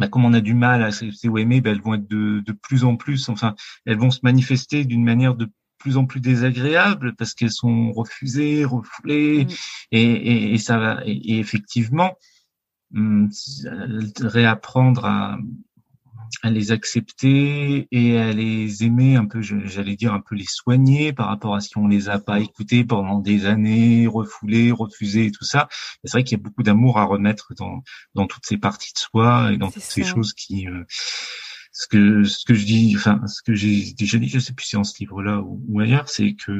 bah, comme on a du mal à accepter ou aimer, bah, elles vont être de, de plus en plus, enfin, elles vont se manifester d'une manière de plus en plus désagréable parce qu'elles sont refusées, refoulées, mm. et, et, et, ça va. Et, effectivement, hum, réapprendre à, à les accepter et à les aimer un peu, j'allais dire un peu les soigner par rapport à si on les a pas écoutés pendant des années, refoulés, refusés, tout ça. C'est vrai qu'il y a beaucoup d'amour à remettre dans dans toutes ces parties de soi et dans toutes ces choses qui euh, ce que ce que je dis, enfin ce que j'ai déjà dit, je sais plus si en ce livre-là ou, ou ailleurs, c'est que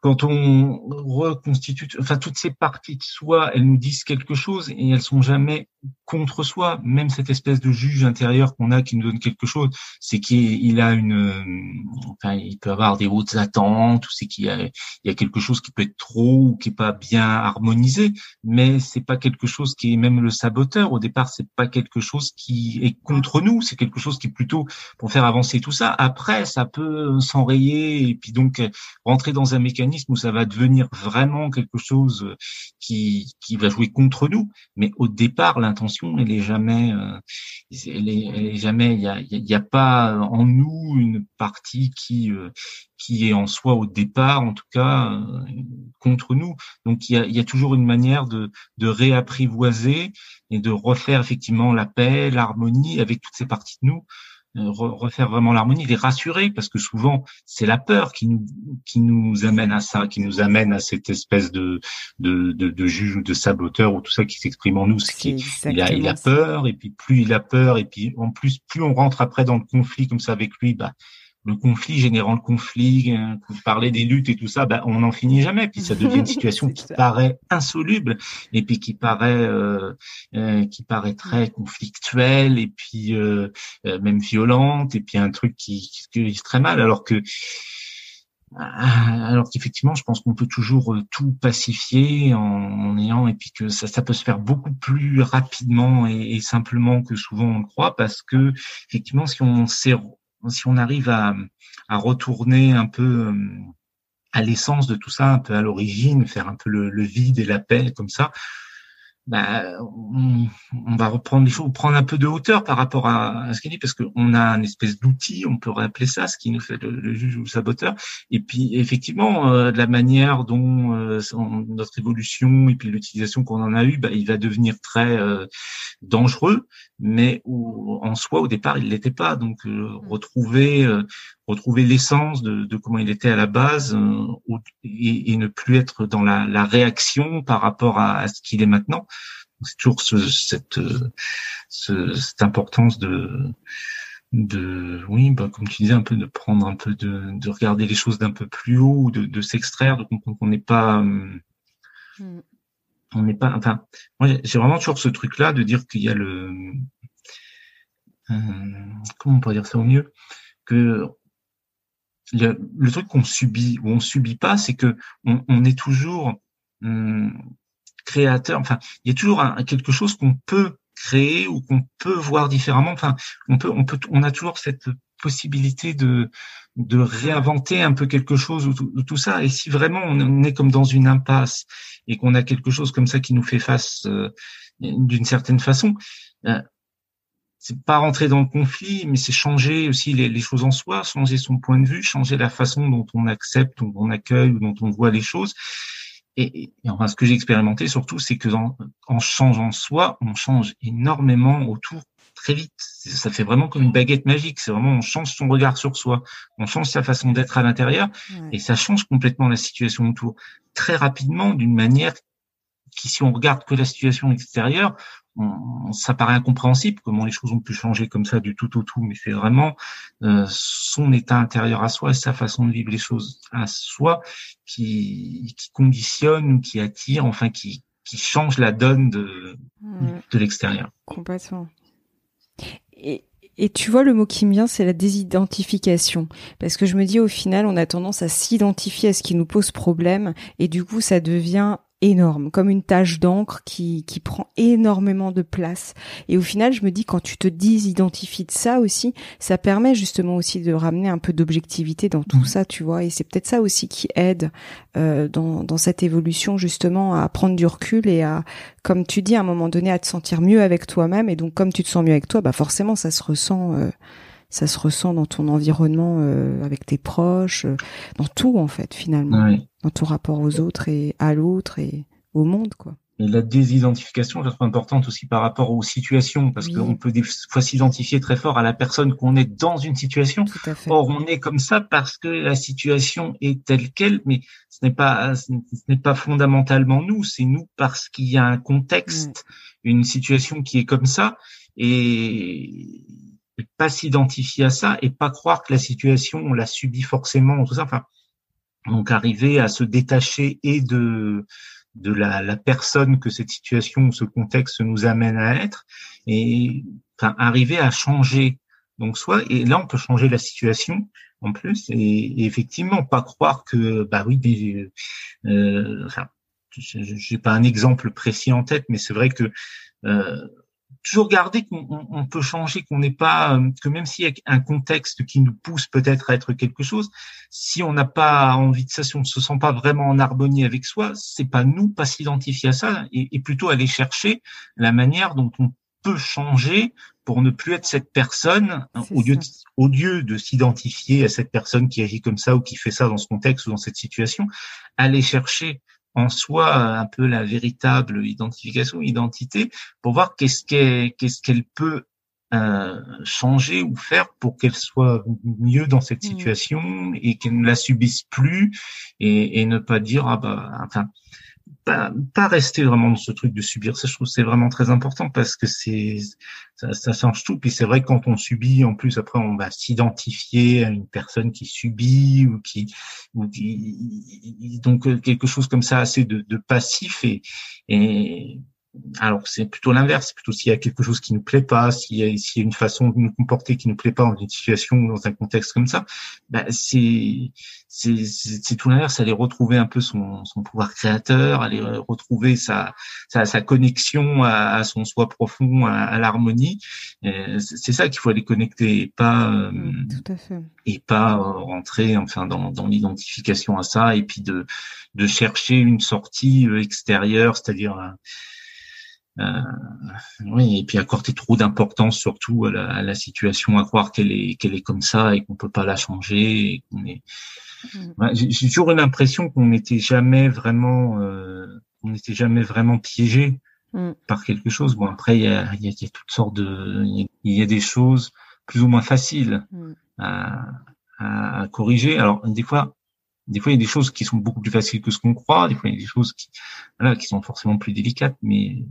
quand on reconstitue, enfin toutes ces parties de soi, elles nous disent quelque chose et elles sont jamais contre soi. Même cette espèce de juge intérieur qu'on a qui nous donne quelque chose, c'est qu'il a une, enfin il peut avoir des hautes attentes, ou c'est qu'il y a, il y a quelque chose qui peut être trop ou qui est pas bien harmonisé. Mais c'est pas quelque chose qui est même le saboteur. Au départ, c'est pas quelque chose qui est contre nous. C'est quelque chose qui est plutôt pour faire avancer tout ça. Après, ça peut s'enrayer et puis donc rentrer dans un mécanisme où ça va devenir vraiment quelque chose euh, qui, qui va jouer contre nous. Mais au départ, l'intention, elle est jamais, euh, elle est, jamais, il y a, y a pas en nous une partie qui, euh, qui est en soi au départ, en tout cas, contre nous. Donc il y a, y a toujours une manière de, de réapprivoiser et de refaire effectivement la paix, l'harmonie avec toutes ces parties de nous refaire vraiment l'harmonie, les rassurer, parce que souvent c'est la peur qui nous qui nous amène à ça, qui nous amène à cette espèce de de, de, de juge ou de saboteur ou tout ça qui s'exprime en nous. Qui, il a il a peur et puis plus il a peur et puis en plus plus on rentre après dans le conflit comme ça avec lui, bah le conflit générant le conflit, euh, parler des luttes et tout ça, ben, on n'en finit jamais. Puis ça devient une [laughs] situation qui paraît insoluble et puis qui paraît euh, euh, qui paraît très conflictuelle et puis euh, même violente et puis un truc qui, qui se très mal. Alors que alors qu'effectivement, je pense qu'on peut toujours tout pacifier en, en, ayant et puis que ça, ça peut se faire beaucoup plus rapidement et, et simplement que souvent on le croit parce que effectivement, si on sait si on arrive à, retourner un peu euh, à l'essence de tout ça, un peu à l'origine, faire un peu le, vide et la paix comme ça, bah, on, on, va reprendre les choses, prendre un peu de hauteur par rapport à, à ce qu'il dit, parce qu'on a une espèce d'outil, on peut appeler ça, ce qui nous fait le, juge ou le saboteur. Et puis effectivement, euh, de la manière dont euh, notre évolution et puis l'utilisation qu'on en a eu, bah, il va devenir très euh, dangereux, mais où, en soi au départ il l'était pas. Donc euh, retrouver retrouver l'essence de, de, comment il était à la base euh, et, et, ne plus être dans la, la réaction par rapport à, à ce qu'il est maintenant. C'est toujours ce, cette, ce, cette importance de, de oui, bah, comme tu disais, un peu de prendre un peu de, de regarder les choses d'un peu plus haut, de, de s'extraire, de comprendre qu'on n'est pas, mm. on n'est pas, enfin, moi j'ai vraiment toujours ce truc-là de dire qu'il y a le, euh, comment on pourrait dire ça au mieux, que le, truc qu'on subit ou on subit pas, c'est que on, est toujours hum, créateur. Enfin, il y a toujours quelque chose qu'on peut créer ou qu'on peut voir différemment. Enfin, on peut, on peut, on a toujours cette possibilité de de réinventer un peu quelque chose ou tout, tout ça. Et si vraiment on est comme dans une impasse et qu'on a quelque chose comme ça qui nous fait face euh, d'une certaine façon, euh, c'est pas rentrer dans le conflit, mais c'est changer aussi les, les, choses en soi, changer son point de vue, changer la façon dont on accepte, dont on accueille ou dont on voit les choses. Et, et enfin, ce que j'ai expérimenté surtout, c'est que en changeant soi, on change énormément autour très vite. ça fait vraiment comme une baguette magique. C'est vraiment on change son regard sur soi, on change sa façon d'être à l'intérieur, et ça change complètement la situation autour très rapidement d'une manière qui, si on regarde que la situation extérieure, ça paraît incompréhensible comment les choses ont pu changer comme ça du tout au tout, mais c'est vraiment euh, son état intérieur à soi et sa façon de vivre les choses à soi qui, qui conditionne, qui attire, enfin qui, qui change la donne de, de l'extérieur. Complètement. Et, et tu vois, le mot qui me vient, c'est la désidentification. Parce que je me dis, au final, on a tendance à s'identifier à ce qui nous pose problème. Et du coup, ça devient énorme, comme une tache d'encre qui, qui prend énormément de place. Et au final, je me dis, quand tu te désidentifies de ça aussi, ça permet justement aussi de ramener un peu d'objectivité dans tout mmh. ça, tu vois. Et c'est peut-être ça aussi qui aide euh, dans, dans cette évolution, justement, à prendre du recul et à, comme tu dis, à un moment donné, à te sentir mieux avec toi-même. Et donc, comme tu te sens mieux avec toi, bah forcément, ça se ressent. Euh, ça se ressent dans ton environnement euh, avec tes proches, euh, dans tout en fait finalement, dans ton rapport aux autres et à l'autre et au monde quoi. Et la désidentification, je trouve importante aussi par rapport aux situations, parce qu'on peut des fois s'identifier très fort à la personne qu'on est dans une situation. Or, on est comme ça parce que la situation est telle qu'elle, mais ce n'est pas, ce n'est pas fondamentalement nous, c'est nous parce qu'il y a un contexte, une situation qui est comme ça, et pas s'identifier à ça et pas croire que la situation on l'a subit forcément tout ça. Enfin, donc arriver à se détacher et de de la, la personne que cette situation ou ce contexte nous amène à être et enfin arriver à changer donc soit et là on peut changer la situation en plus et, effectivement pas croire que bah oui euh, enfin j'ai pas un exemple précis en tête mais c'est vrai que euh, toujours garder qu'on peut changer, qu'on n'est pas, euh, que même s'il y a un contexte qui nous pousse peut-être à être quelque chose, si on n'a pas envie de ça, si on ne se sent pas vraiment en harmonie avec soi, c'est pas nous pas s'identifier à ça et, plutôt aller chercher la manière dont on peut changer pour ne plus être cette personne au lieu, de, au lieu de s'identifier à cette personne qui agit comme ça ou qui fait ça dans ce contexte ou dans cette situation, aller chercher en soi un peu la véritable identification, identité, pour voir qu'est-ce qu'elle qu'est-ce qu'elle peut euh, changer ou faire pour qu'elle soit mieux dans cette mmh. situation et qu'elle ne la subisse plus et, et ne pas dire ah bah enfin pas, pas rester vraiment dans ce truc de subir. Ça, je trouve c'est vraiment très important parce que c'est ça, ça change tout. Puis c'est vrai que quand on subit, en plus après on va s'identifier à une personne qui subit ou qui ou qui donc euh, quelque chose comme ça assez de, de passif et et alors c'est plutôt l'inverse, plutôt s'il y a quelque chose qui nous plaît pas, s'il y, y a une façon de nous comporter qui nous plaît pas dans une situation ou dans un contexte comme ça, bah c'est tout l'inverse, aller retrouver un peu son, son pouvoir créateur, aller retrouver sa, sa, sa connexion à, à, son soi profond, à, à l'harmonie. C'est ça qu'il faut aller connecter, et pas euh, tout à fait. et pas rentrer enfin dans, dans l'identification à ça et puis de de chercher une sortie euh, extérieure, c'est-à-dire euh, oui, et puis accorder trop d'importance surtout à la, à la, situation, à croire qu'elle est qu'elle est comme ça et qu'on peut pas la changer. est... Mm. J'ai toujours une impression qu'on n'était jamais vraiment, euh, on n'était jamais vraiment piégé mm. par quelque chose. Bon après il y a, y, a, y a, toutes sortes de, il y, a des choses plus ou moins faciles mm. à, à, corriger. Alors des fois, des fois il y a des choses qui sont beaucoup plus faciles que ce qu'on croit. Des fois il y a des choses qui, voilà, qui sont forcément plus délicates, mais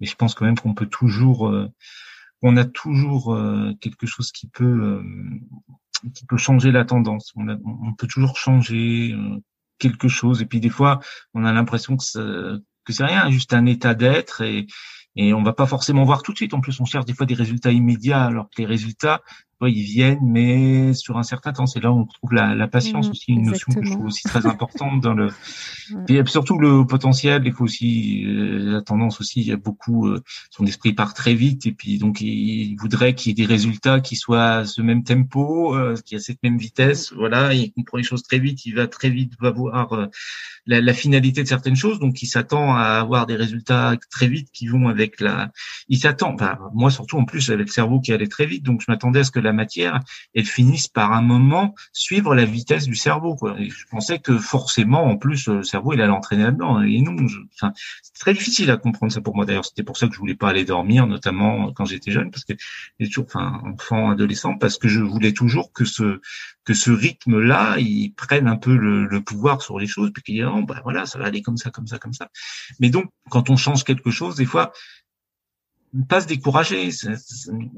mais je pense quand même qu'on peut toujours, euh, on a toujours euh, quelque chose qui peut, euh, qui peut changer la tendance. On, peut toujours changer quelque chose. Et puis des fois, on a l'impression que que c'est rien, juste un état d'être et et on va pas forcément voir tout de suite. En plus, on cherche des fois des résultats immédiats, alors que les résultats, ils viennent, mais sur un certain temps. C'est là où on trouve la, la patience mmh, aussi, une notion que je trouve aussi très importante dans le. [laughs] Et surtout le potentiel. Il faut aussi euh, la tendance aussi. Il y a beaucoup euh, son esprit part très vite et puis donc il, voudrait qu'il y ait des résultats qui soient à ce même tempo, euh, qui a cette même vitesse. Mmh. Voilà, il comprend les choses très vite. Il va très vite va voir euh, la, la, finalité de certaines choses. Donc il s'attend à avoir des résultats très vite qui vont avec Il s'attend. Enfin, moi surtout en plus j'avais le cerveau qui allait très vite, donc je m'attendais à ce que la matière, elles finissent par un moment suivre la vitesse du cerveau. Quoi. je pensais que forcément, en plus, le cerveau, il allait entraîner là-dedans. Et non, enfin, c'est très difficile à comprendre ça pour moi. D'ailleurs, c'était pour ça que je voulais pas aller dormir, notamment quand j'étais jeune, parce que j'étais toujours, enfin, enfant, adolescent, parce que je voulais toujours que ce que ce rythme-là, il prenne un peu le, pouvoir sur les choses, puis qu'il dit, oh, bah voilà, ça va aller comme ça, comme ça, comme ça. Mais donc, quand on change quelque chose, des fois, pas se décourager.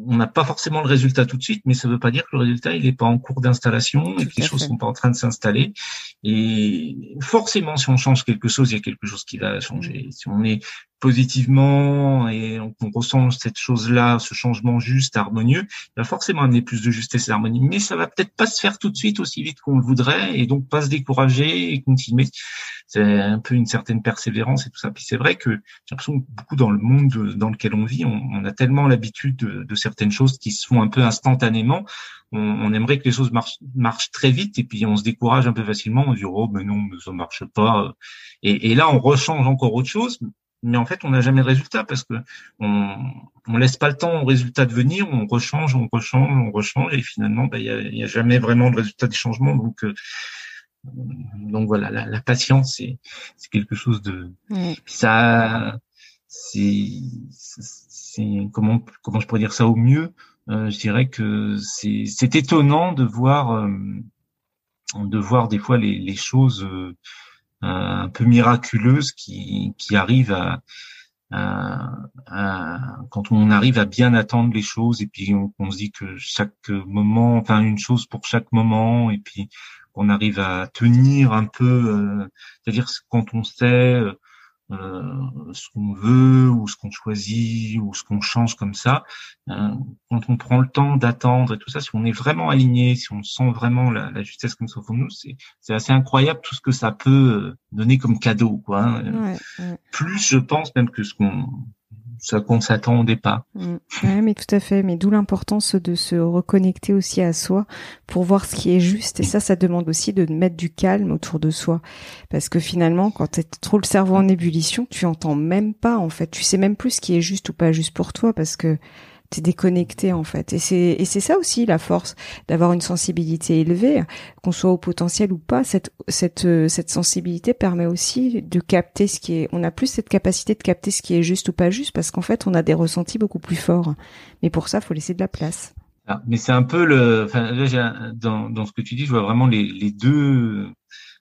on n'a pas forcément le résultat tout de suite, mais ça ne veut pas dire que le résultat il n'est pas en cours d'installation et que les choses sont pas en train de s'installer. Et forcément, si on change quelque chose, il y a quelque chose qui va changer. Si on est positivement et on, ressent cette chose-là, ce changement juste, harmonieux, il va forcément amener plus de justesse et d'harmonie. Mais ça va peut-être pas se faire tout de suite aussi vite qu'on le voudrait et donc pas se décourager et continuer. C'est un peu une certaine persévérance et tout ça. Puis c'est vrai que j'ai l'impression que beaucoup dans le monde dans lequel on vit, on, a tellement l'habitude de, certaines choses qui se font un peu instantanément. On, aimerait que les choses marchent, marchent très vite et puis on se décourage un peu facilement. On dit oh mais non, ça marche pas. Et, et là on rechange encore autre chose mais en fait, on n'a jamais de résultat parce que on, on laisse pas le temps au résultat de venir, on rechange, on rechange, on rechange, et finalement, bah, il n'y a, a, jamais vraiment de résultat des changements. Donc, euh, donc voilà, la, la patience, c'est quelque chose de ça. C'est comment comment je pourrais dire ça au mieux. Euh, je dirais que c'est étonnant de voir euh, de voir des fois les, les choses euh, un peu miraculeuse qui, qui arrive à, quand on arrive à bien attendre les choses et puis on, se dit que chaque moment, enfin une chose pour chaque moment et puis qu'on arrive à tenir un peu, euh, c'est-à-dire quand on sait euh, ce qu'on veut ou ce qu'on choisit ou ce qu'on change comme ça, euh, quand on prend le temps d'attendre et tout ça, si on est vraiment aligné, si on sent vraiment la, la justesse comme ça pour nous, c'est assez incroyable tout ce que ça peut euh, donner comme cadeau, quoi. Hein. Plus, je pense même que ce qu'on ça qu'on s'attend au départ. Mm. Ouais, mais tout à fait. Mais d'où l'importance de se reconnecter aussi à soi pour voir ce qui est juste. Et ça, ça demande aussi de mettre du calme autour de soi. Parce que finalement, quand tu trop le cerveau en ébullition, tu entends même pas, en fait. Tu sais même plus ce qui est juste ou pas juste pour toi parce que t'es déconnecté en fait. Et c'est et c'est ça aussi la force d'avoir une sensibilité élevée, qu'on soit au potentiel ou pas. Cette cette euh, cette sensibilité permet aussi de capter ce qui est. On a plus cette capacité de capter ce qui est juste ou pas juste parce qu'en fait on a des ressentis beaucoup plus forts. Mais pour ça, faut laisser de la place. Ah, mais c'est un peu le. Enfin, dans dans ce que tu dis, je vois vraiment les les deux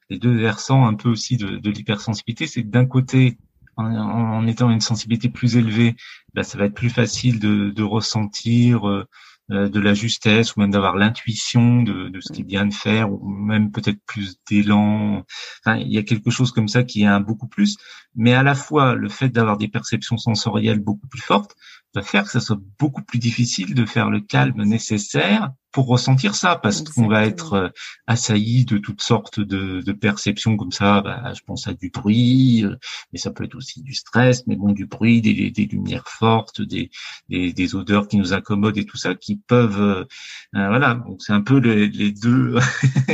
les deux versants un peu aussi de, de l'hypersensibilité. C'est d'un côté en, étant une sensibilité plus élevée, bah, ça va être plus facile de, de ressentir euh, euh, de la justesse ou même d'avoir l'intuition de, de, ce qui est bien de faire ou même peut-être plus d'élan. Enfin, il y a quelque chose comme ça qui est un beaucoup plus. Mais à la fois, le fait d'avoir des perceptions sensorielles beaucoup plus fortes va faire que ça soit beaucoup plus difficile de faire le calme nécessaire pour ressentir ça, parce qu'on va être euh, assailli de toutes sortes de, de perceptions comme ça. Bah, je pense à du bruit, euh, mais ça peut être aussi du stress, mais bon, du bruit, des, des lumières fortes, des, des, des, odeurs qui nous accommodent et tout ça, qui peuvent, euh, voilà. Donc c'est un peu les, les deux.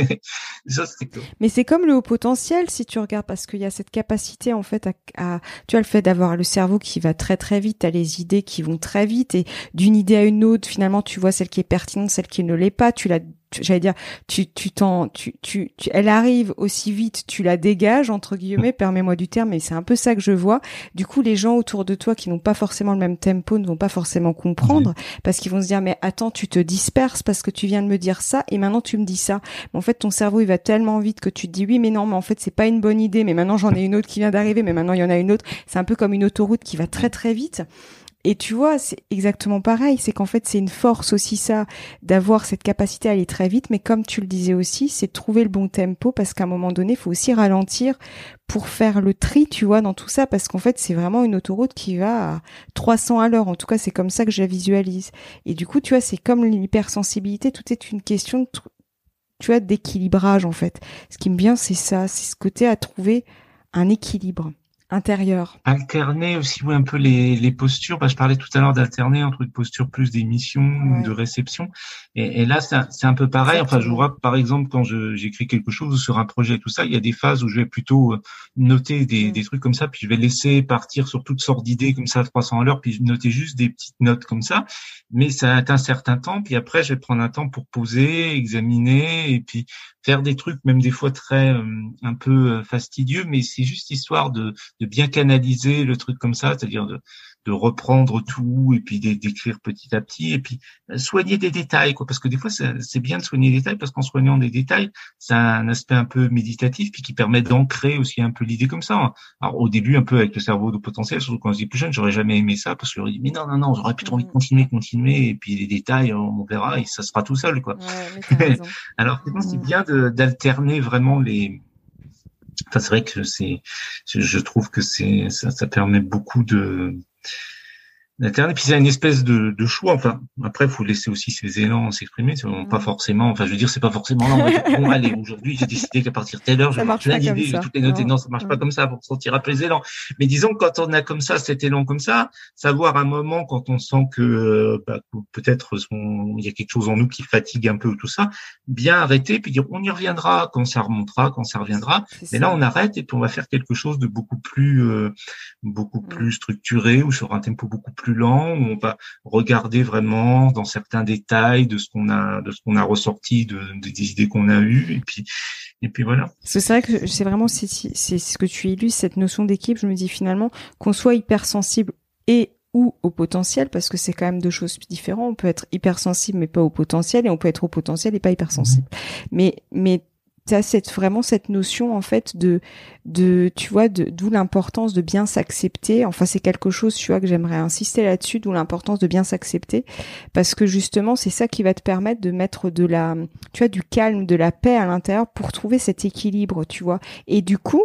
[laughs] ça, mais c'est comme le haut potentiel, si tu regardes, parce qu'il y a cette capacité en fait à, à tu as le fait d'avoir le cerveau qui va très très vite, à les idées qui vont très vite, et d'une idée à une autre, finalement, tu vois celle qui est pertinente, celle qui ne l'est pas, tu la j'allais dire tu tu t'en tu, tu, elle arrive aussi vite tu la dégages entre guillemets permets-moi du terme mais c'est un peu ça que je vois. Du coup les gens autour de toi qui n'ont pas forcément le même tempo ne vont pas forcément comprendre parce qu'ils vont se dire mais attends tu te disperses parce que tu viens de me dire ça et maintenant tu me dis ça. Mais en fait ton cerveau il va tellement vite que tu te dis oui mais non mais en fait c'est pas une bonne idée mais maintenant j'en ai une autre qui vient d'arriver mais maintenant il y en a une autre. C'est un peu comme une autoroute qui va très très vite et tu vois, c'est exactement pareil. C'est qu'en fait, c'est une force aussi ça, d'avoir cette capacité à aller très vite. Mais comme tu le disais aussi, c'est trouver le bon tempo parce qu'à un moment donné, il faut aussi ralentir pour faire le tri, tu vois, dans tout ça. Parce qu'en fait, c'est vraiment une autoroute qui va à 300 à l'heure. En tout cas, c'est comme ça que je la visualise. Et du coup, tu vois, c'est comme l'hypersensibilité. Tout est une question tu vois, d'équilibrage, en fait. Ce qui me vient, c'est ça. C'est ce côté à trouver un équilibre Alterner aussi oui, un peu les, les postures. Bah, je parlais tout à l'heure d'alterner entre une posture plus d'émission ou de réception. Et, et là, c'est un, peu pareil. Enfin, je vois par exemple quand j'écris quelque chose sur un projet, tout ça, il y a des phases où je vais plutôt euh, noter des, mm. des trucs comme ça, puis je vais laisser partir sur toutes sortes d'idées comme ça à 300 à l'heure, puis noter juste des petites notes comme ça. Mais ça a un certain temps, puis après, je vais prendre un temps pour poser, examiner, et puis faire des trucs, même des fois très euh, un peu euh, fastidieux, mais c'est juste histoire de, de bien canaliser le truc comme ça, c'est-à-dire de, de reprendre tout et puis d'écrire petit à petit et puis euh, soigner des détails quoi. Parce que des fois c'est bien de soigner des détails parce qu'en soignant des détails ça a un aspect un peu méditatif puis qui permet d'ancrer aussi un peu l'idée comme ça alors au début un peu avec le cerveau de potentiel surtout quand j'étais plus jeune j'aurais jamais aimé ça parce que j'aurais dit mais non non non j'aurais plus trop envie de continuer continuer et puis les détails on verra et ça sera tout seul quoi. Ouais, [laughs] alors c'est bien d'alterner vraiment les c'est vrai que c'est, je trouve que c'est, ça, ça permet beaucoup de, et puis c'est une espèce de, de choix. Enfin, après, il faut laisser aussi ses élans s'exprimer. C'est pas forcément. Enfin, je veux dire, c'est pas forcément. Non, bon, allez, [laughs] aujourd'hui, j'ai décidé qu'à partir de telle heure, je vais plein d'idées, toutes les notes. Non, ça marche pas comme ça pour sentir après les élans. Mais disons, quand on a comme ça cet élan comme ça, savoir un moment quand on sent que bah, peut-être il y a quelque chose en nous qui fatigue un peu ou tout ça, bien arrêter puis dire on y reviendra quand ça remontera, quand ça reviendra. Mais là, on arrête et puis on va faire quelque chose de beaucoup plus, euh, beaucoup plus structuré ou sur un tempo beaucoup plus plus lent où on va regarder vraiment dans certains détails de ce qu'on a de ce qu'on a ressorti de, des idées qu'on a eues et puis et puis voilà. C'est vrai que c'est vraiment c'est c'est ce que tu illustres cette notion d'équipe. Je me dis finalement qu'on soit hypersensible et ou au potentiel parce que c'est quand même deux choses différentes. On peut être hypersensible mais pas au potentiel et on peut être au potentiel et pas hypersensible. Mmh. Mais mais tu as cette vraiment cette notion en fait de de tu vois d'où l'importance de bien s'accepter. Enfin c'est quelque chose tu vois que j'aimerais insister là-dessus d'où l'importance de bien s'accepter. Parce que justement c'est ça qui va te permettre de mettre de la tu vois du calme de la paix à l'intérieur pour trouver cet équilibre tu vois. Et du coup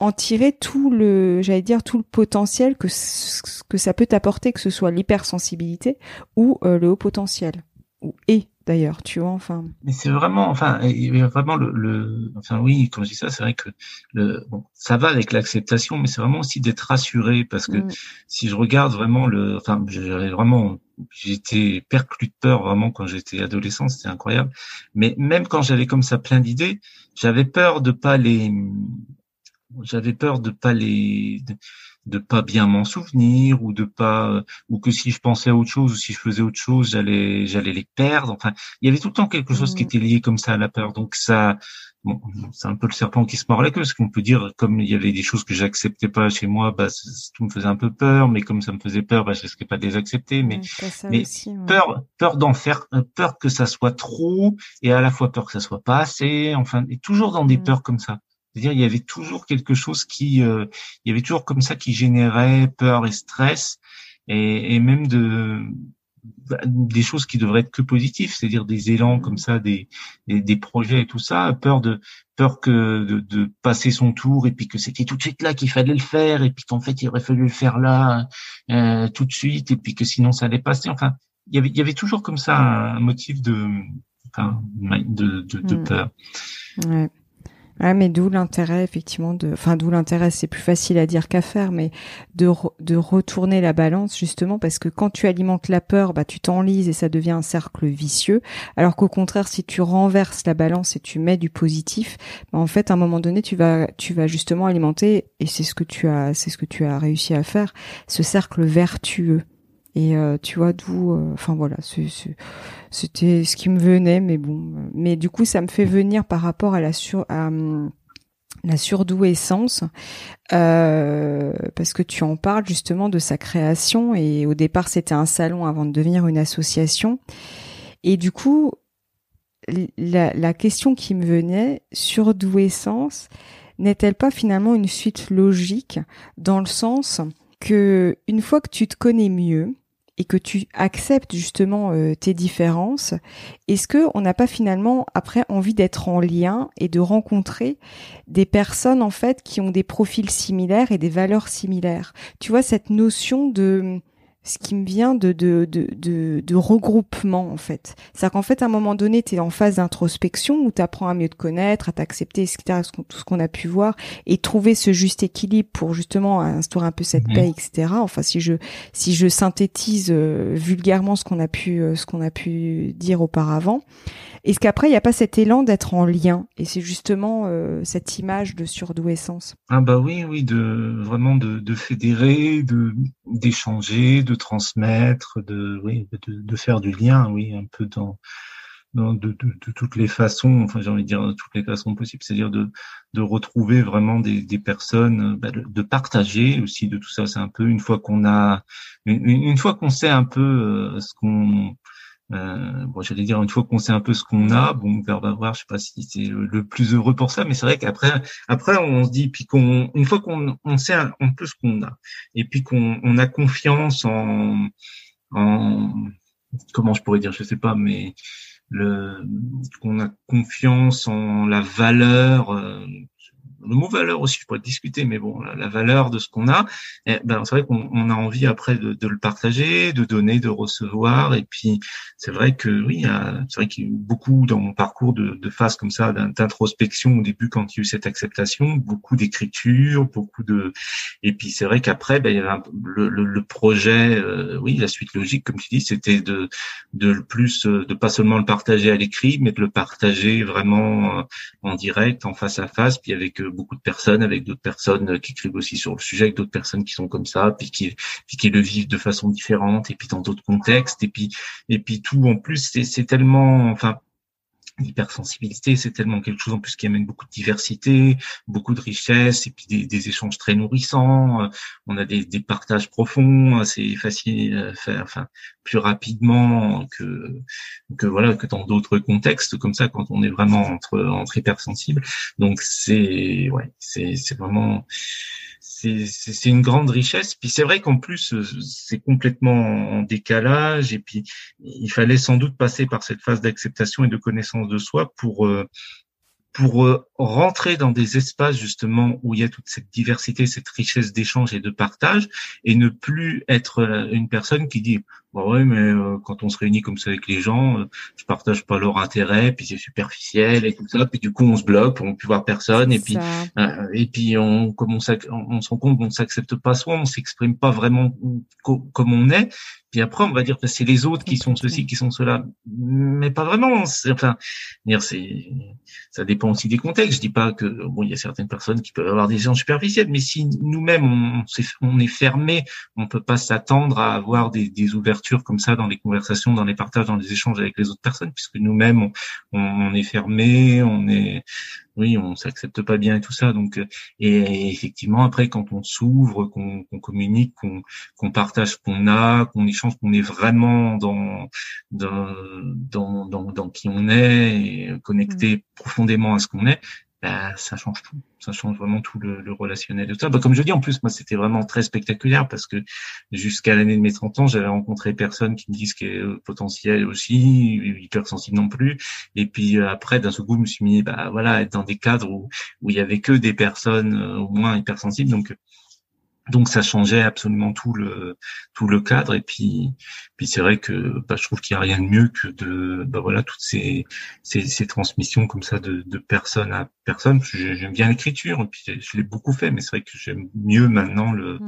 en tirer tout le j'allais dire tout le potentiel que ça peut t'apporter que ce soit l'hypersensibilité ou euh, le haut potentiel. Ou et d'ailleurs, tu vois, enfin. Mais c'est vraiment, enfin, vraiment le, le, enfin oui, quand je dis ça, c'est vrai que le, bon, ça va avec l'acceptation, mais c'est vraiment aussi d'être rassuré parce que mm. si je regarde vraiment le, enfin, j'avais vraiment, j'étais perclus de peur vraiment quand j'étais adolescent, c'était incroyable. Mais même quand j'avais comme ça plein d'idées, j'avais peur de pas les, j'avais peur de pas les, de pas bien m'en souvenir ou de pas ou que si je pensais à autre chose ou si je faisais autre chose j'allais j'allais les perdre. Enfin il y avait tout le temps quelque chose qui mmh. était lié comme ça à la peur. Donc ça bon, c'est un peu le serpent qui se mord la queue parce qu'on peut dire comme il y avait des choses que j'acceptais pas chez moi bah tout me faisait un peu peur mais comme ça me faisait peur bah je risquais pas de les accepter. Mais mais peur peur d'en faire peur que ça soit trop et à la fois peur que ça soit pas assez enfin et toujours dans des mmh. peurs comme ça c'est-à-dire, il y avait toujours quelque chose qui, euh, il y avait toujours comme ça qui générait peur et stress, et, et même de bah, des choses qui devraient être que positives, c'est-à-dire des élans comme ça, des, des, projets et tout ça, peur de peur que de, de, passer son tour et puis que c'était tout de suite là qu'il fallait le faire et puis qu'en fait il aurait fallu le faire là euh, tout de suite et puis que sinon ça allait passer. Enfin, il y avait il y avait toujours comme ça un motif de enfin, de, de, de mm. peur. Ouais. Ouais, mais d'où l'intérêt effectivement de, enfin d'où l'intérêt, c'est plus facile à dire qu'à faire, mais de de retourner la balance justement parce que quand tu alimentes la peur, bah tu t'enlises et ça devient un cercle vicieux. Alors qu'au contraire, si tu renverses la balance et tu mets du positif, bah en fait à un moment donné tu vas tu vas justement alimenter et c'est ce que tu as c'est ce que tu as réussi à faire, ce cercle vertueux. Et euh, tu vois d'où, euh, enfin voilà, c'était ce qui me venait, mais bon, mais du coup ça me fait venir par rapport à la sur, à, hum, la surdouessance, euh, parce que tu en parles justement de sa création. Et au départ c'était un salon avant de devenir une association, et du coup la, la question qui me venait, surdouessance, n'est-elle pas finalement une suite logique dans le sens que une fois que tu te connais mieux, et que tu acceptes justement euh, tes différences, est-ce que on n'a pas finalement après envie d'être en lien et de rencontrer des personnes en fait qui ont des profils similaires et des valeurs similaires? Tu vois cette notion de ce qui me vient de, de, de, de, de regroupement, en fait. C'est-à-dire qu'en fait, à un moment donné, tu es en phase d'introspection où tu apprends à mieux te connaître, à t'accepter, etc., tout ce qu'on a pu voir, et trouver ce juste équilibre pour justement instaurer un peu cette mhm. paix, etc. Enfin, si je, si je synthétise euh, vulgairement ce qu'on a pu, euh, ce qu'on a pu dire auparavant. Est-ce qu'après, il n'y a pas cet élan d'être en lien? Et c'est justement euh, cette image de surdouessance. Ah bah oui, oui, de vraiment de, de fédérer, de d'échanger, de transmettre, de oui, de, faire du lien, oui, un peu dans, dans de, toutes les façons, enfin j'ai envie de dire toutes les façons possibles, c'est-à-dire de, de retrouver vraiment des, des personnes, bah, de, partager aussi de tout ça. C'est un peu une fois qu'on a, une, une fois qu'on sait un peu euh, ce qu'on euh, bon, j'allais dire une fois qu'on sait un peu ce qu'on a, bon, on va voir, je sais pas si c'est le, plus heureux pour ça, mais c'est vrai qu'après, après, on se dit, puis qu'on, une fois qu'on on sait un, peu ce qu'on a, et puis qu'on on a confiance en, en, comment je pourrais dire, je sais pas, mais le, qu'on a confiance en la valeur, euh, le mot valeur aussi, je pourrais discuter, mais bon, la, valeur de ce qu'on a, eh ben, c'est vrai qu'on a envie après de, de, le partager, de donner, de recevoir. Et puis, c'est vrai que oui, c'est vrai qu'il y a eu beaucoup dans mon parcours de, de phases comme ça, d'introspection au début quand il y a eu cette acceptation, beaucoup d'écriture, beaucoup de. Et puis, c'est vrai qu'après, ben, il y avait le, le, projet, euh, oui, la suite logique, comme tu dis, c'était de, de le plus, euh, de pas seulement le partager à l'écrit, mais de le partager vraiment euh, en direct, en face à face, puis avec beaucoup de personnes, avec d'autres personnes qui écrivent aussi sur le sujet, avec d'autres personnes qui sont comme ça, puis qui, puis qui le vivent de façon différente, et puis dans d'autres contextes, et puis, et puis tout. En plus, c'est tellement, enfin, l'hypersensibilité, c'est tellement quelque chose en plus qui amène beaucoup de diversité, beaucoup de richesse, et puis des, échanges très nourrissants. On a des, des partages profonds, c'est facile à faire, enfin plus rapidement que que voilà que dans d'autres contextes comme ça quand on est vraiment entre entre hypersensibles. Donc c'est ouais, c'est c'est vraiment c'est une grande richesse. Puis c'est vrai qu'en plus, euh, c'est complètement en décalage. Et puis, il fallait sans doute passer par cette phase d'acceptation et de connaissance de soi pour euh, pour euh, rentrer dans des espaces justement où il y a toute cette diversité, cette richesse d'échange et de partage, et ne plus être une personne qui dit bah ouais mais euh, quand on se réunit comme ça avec les gens, euh, je partage pas leur intérêt, puis c'est superficiel et tout ça, puis du coup on se bloque, on peut voir personne, et puis et puis on comme on, on, se rend compte qu'on s'accepte pas soi, on s'exprime pas vraiment comme on est, puis après, on va dire que c'est les autres qui sont ceux-ci, qui sont ceux-là, mais pas vraiment. Enfin, dire c'est, ça dépend aussi des contextes. Je dis pas que bon, il y a certaines personnes qui peuvent avoir des gens superficiels, mais si nous-mêmes on, on, est fermé, on peut pas s'attendre à avoir des, des, ouvertures comme ça dans les conversations, dans les partages, dans les échanges avec les autres personnes, puisque nous-mêmes on, on, est fermé, on est, oui, on s'accepte pas bien et tout ça. Donc, euh, et, effectivement, après, quand on s'ouvre, qu'on communique, qu'on partage ce qu'on a, qu'on échange, qu'on est vraiment dans dans, dans dans, dans qui on est, et connecté mmh. profondément à ce qu'on est, bah, ça change tout. Ça change vraiment tout le, le relationnel de ça. Bah, comme je dis, en plus, moi, c'était vraiment très spectaculaire parce que jusqu'à l'année de mes 30 ans, j'avais rencontré personne qui me disent qu'il potentiel aussi, hyper sensible non plus. Et puis euh, après, d'un seul coup, je me suis mis, bah voilà, être dans des cadres où où il y avait que des personnes euh, au moins hypersensibles. Donc donc ça changeait absolument tout le tout le cadre. Et puis puis c'est vrai que bah, je trouve qu'il y a rien de mieux que de bah, voilà toutes ces, ces, ces transmissions comme ça de, de personne à personne. J'aime bien l'écriture et puis je l'ai beaucoup fait mais c'est vrai que j'aime mieux maintenant le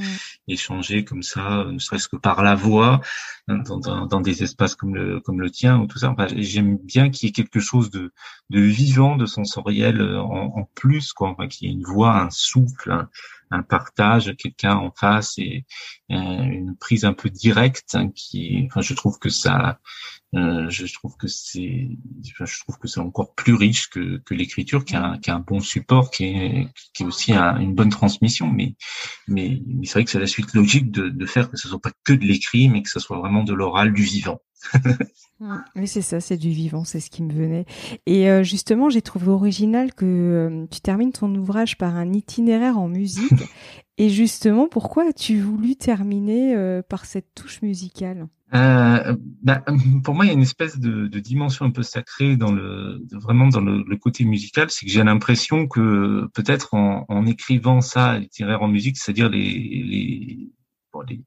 échanger comme ça ne serait-ce que par la voix dans, dans, dans, des espaces comme le comme le tien ou tout ça. Enfin, j'aime bien qu'il y ait quelque chose de de vivant de sensoriel en, en plus quoi. Enfin qu'il y ait une voix un souffle un partage, quelqu'un en face et euh, une prise un peu directe hein, qui, enfin, je trouve que ça, euh, je trouve que c'est, je trouve que c'est encore plus riche que, que l'écriture, qui a, un, qui a un bon support, qui est, qui est aussi une bonne transmission. Mais, mais, mais c'est vrai que c'est la suite logique de, de faire que ce soit pas que de l'écrit, mais que ce soit vraiment de l'oral, du vivant. [laughs] Oui, c'est ça, c'est du vivant, c'est ce qui me venait. Et euh, justement, j'ai trouvé original que euh, tu termines ton ouvrage par un itinéraire en musique. [laughs] Et justement, pourquoi as-tu voulu terminer euh, par cette touche musicale? Bah, Pour moi, il y a une espèce de, de, dimension un peu sacrée dans le, vraiment dans le, le côté musical. C'est que j'ai l'impression que peut-être en, en, écrivant ça, l'itinéraire en musique, c'est-à-dire les, les les,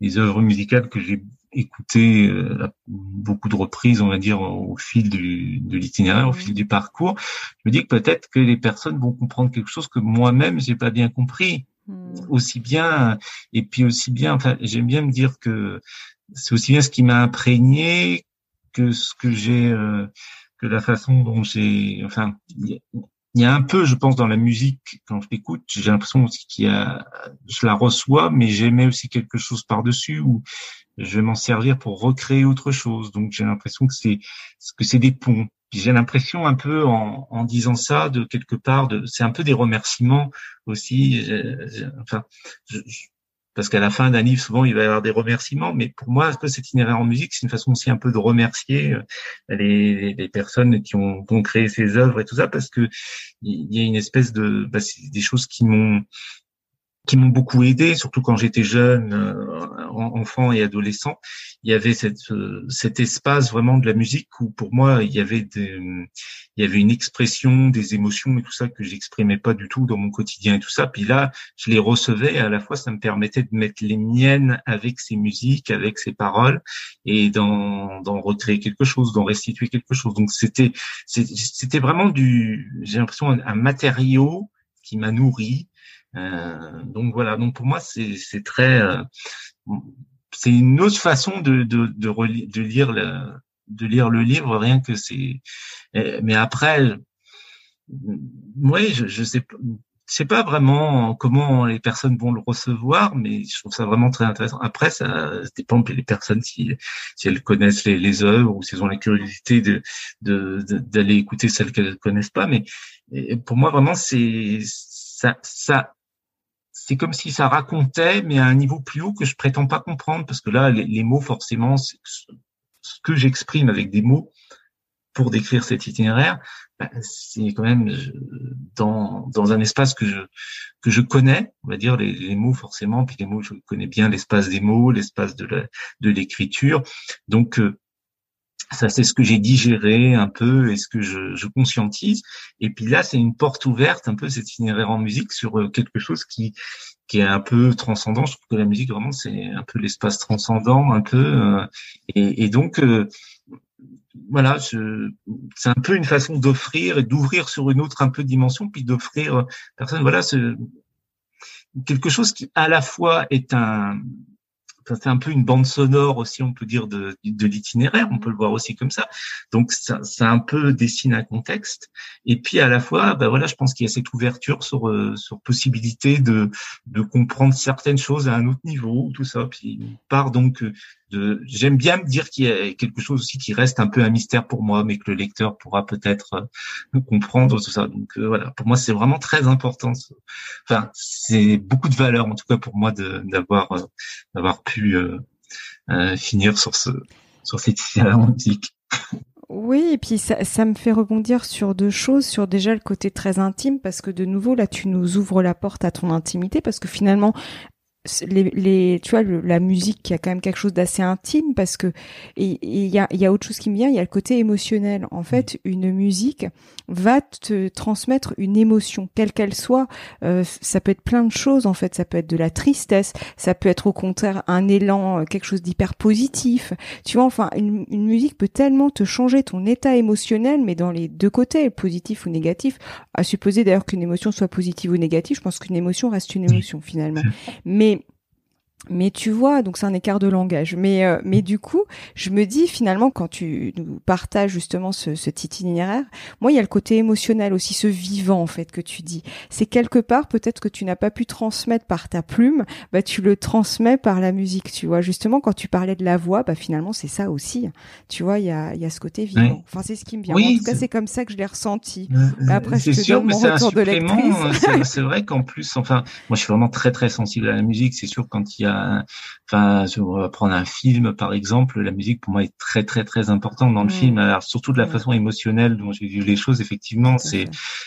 les œuvres musicales que j'ai écoutées euh, à beaucoup de reprises, on va dire, au fil du, de l'itinéraire, au fil du parcours, je me dis que peut-être que les personnes vont comprendre quelque chose que moi-même j'ai pas bien compris hmm. aussi bien et puis aussi bien. Enfin, j'aime bien me dire que c'est aussi bien ce qui m'a imprégné que ce que j'ai, euh, que la façon dont j'ai, enfin, il y a un peu, je pense, dans la musique, quand je l'écoute, j'ai l'impression aussi qu'il y a, je la reçois, mais j'aimais aussi quelque chose par-dessus où je vais m'en servir pour recréer autre chose. Donc j'ai l'impression que c'est que c'est des ponts. J'ai l'impression un peu en, en, disant ça de quelque part, de, c'est un peu des remerciements aussi. enfin, je, parce qu'à la fin d'un livre, souvent, il va y avoir des remerciements. Mais pour moi, cet itinéraire en musique, c'est une façon aussi un peu de remercier euh, les, les personnes qui ont, qui ont, créé ces œuvres et tout ça, parce que il y a une espèce de, bah, des choses qui m'ont qui m'ont beaucoup aidé, surtout quand j'étais jeune, euh, enfant et adolescent. Il y avait cette, euh, cet espace vraiment de la musique où pour moi il y avait des, il y avait une expression des émotions et tout ça que j'exprimais pas du tout dans mon quotidien et tout ça. Puis là, je les recevais et à la fois ça me permettait de mettre les miennes avec ces musiques, avec ces paroles et d'en, d'en recréer quelque chose, d'en restituer quelque chose. Donc c'était, c'était vraiment du, j'ai l'impression un matériau qui m'a nourri donc voilà, donc pour moi c'est très, euh, c'est une autre façon de de de, de lire le de lire le livre, rien que c'est. Mais après, oui, je, je sais je sais pas vraiment comment les personnes vont le recevoir, mais je trouve ça vraiment très intéressant. Après, ça, dépend des personnes si, si elles connaissent les, les œuvres ou si elles ont la curiosité de d'aller de, écouter celles qu'elles connaissent pas. Mais pour moi, vraiment, c'est ça, ça c'est comme si ça racontait, mais à un niveau plus haut que je prétends pas comprendre, parce que là, les, mots, forcément, ce que j'exprime avec des mots pour décrire cet itinéraire, ben, c'est quand même dans, dans un espace que je que je connais, on va dire les, mots forcément, puis les mots, je connais bien l'espace des mots, l'espace de de l'écriture, donc euh, ça, c'est ce que j'ai digéré un peu et ce que je, je conscientise. Et puis là, c'est une porte ouverte, un peu cet itinéraire en musique sur euh, quelque chose qui qui est un peu transcendant. Je trouve que la musique vraiment c'est un peu l'espace transcendant, un peu. Euh, et, et, donc euh, voilà, c'est un peu une façon d'offrir et d'ouvrir sur une autre un peu dimension, puis d'offrir personne. Voilà, quelque chose qui à la fois est un c'est un peu une bande sonore aussi, on peut dire, de, de l'itinéraire, on peut le voir aussi comme ça. Donc ça, ça un peu dessine un contexte. Et puis à la fois, ben voilà, je pense qu'il y a cette ouverture sur euh, sur possibilité de de comprendre certaines choses à un autre niveau, tout ça. Puis part donc j'aime bien me dire qu'il y a quelque chose aussi qui reste un peu un mystère pour moi, mais que le lecteur pourra peut-être euh, comprendre tout ça. Donc euh, voilà, pour moi c'est vraiment très important. Enfin, c'est beaucoup de valeur en tout cas pour moi d'avoir euh, d'avoir pu finir sur ce sur cette musique. Oui, et puis ça, ça me fait rebondir sur deux choses, sur déjà le côté très intime, parce que de nouveau, là, tu nous ouvres la porte à ton intimité, parce que finalement, les, les, tu vois, la musique qui a quand même quelque chose d'assez intime parce que il y a, y a autre chose qui me vient, il y a le côté émotionnel. En fait, mm. une musique va te transmettre une émotion, quelle qu'elle soit. Euh, ça peut être plein de choses en fait. Ça peut être de la tristesse, ça peut être au contraire un élan, euh, quelque chose d'hyper positif. Tu vois, enfin, une, une musique peut tellement te changer ton état émotionnel, mais dans les deux côtés, positif ou négatif. À supposer d'ailleurs qu'une émotion soit positive ou négative, je pense qu'une émotion reste une émotion finalement. Mais mais tu vois, donc c'est un écart de langage. Mais euh, mais du coup, je me dis finalement quand tu nous partages justement ce, ce itinéraire, moi il y a le côté émotionnel aussi, ce vivant en fait que tu dis. C'est quelque part peut-être que tu n'as pas pu transmettre par ta plume, bah tu le transmets par la musique. Tu vois, justement quand tu parlais de la voix, bah finalement c'est ça aussi. Tu vois, il y a il y a ce côté vivant. Enfin c'est ce qui me vient. en tout cas c'est comme ça que je l'ai ressenti. Après je te sûr, donne mon retour de lectrice. c'est vrai qu'en plus, enfin moi je suis vraiment très très sensible à la musique. C'est sûr quand il y a enfin, on va prendre un film par exemple, la musique pour moi est très très très importante dans le film. Alors surtout de la façon émotionnelle dont j'ai vu les choses, effectivement, c'est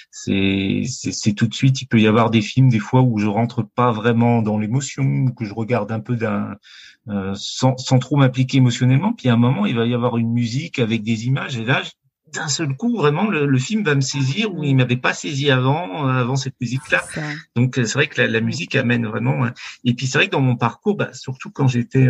c'est c'est tout de suite. Il peut y avoir des films des fois où je rentre pas vraiment dans l'émotion, ou que je regarde un peu d'un euh, sans, sans trop m'impliquer émotionnellement. Puis à un moment, il va y avoir une musique avec des images et là, d'un seul coup, vraiment, le, film va me saisir où il m'avait pas saisi avant, euh, avant cette musique-là. Donc, c'est vrai que la, la, musique amène vraiment. Et puis, c'est vrai que dans mon parcours, bah, surtout quand j'étais,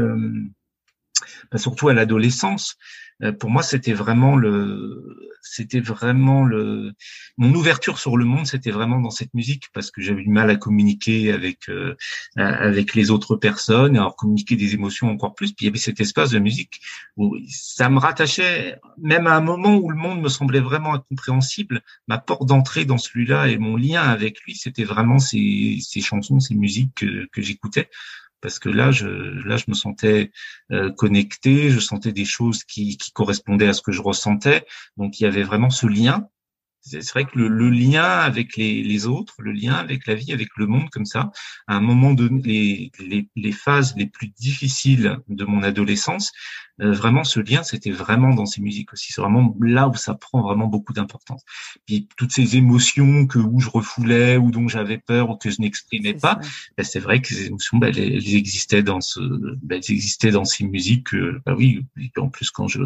bah, surtout à l'adolescence, euh, pour moi, c'était vraiment le, c'était vraiment le, mon ouverture sur le monde, c'était vraiment dans cette musique parce que j'avais du mal à communiquer avec euh, avec les autres personnes, à communiquer des émotions encore plus. Puis il y avait cet espace de musique où ça me rattachait, même à un moment où le monde me semblait vraiment incompréhensible. Ma porte d'entrée dans celui-là et mon lien avec lui, c'était vraiment ces, ces chansons, ces musiques que, que j'écoutais parce que là, je, là, je me sentais euh, connecté, je sentais des choses qui, qui correspondaient à ce que je ressentais. Donc, il y avait vraiment ce lien c'est vrai que le, lien avec les, les, autres, le lien avec la vie, avec le monde comme ça, à un moment donné, les, les, les phases les plus difficiles de mon adolescence, euh, vraiment ce lien, c'était vraiment dans ces musiques aussi. C'est vraiment là où ça prend vraiment beaucoup d'importance. Puis toutes ces émotions que où je refoulais ou dont j'avais peur ou que je n'exprimais pas, ben, c'est vrai que ces émotions, ben, elles, existaient dans ce, ben, elles existaient dans ces musiques. ben oui, en plus quand je,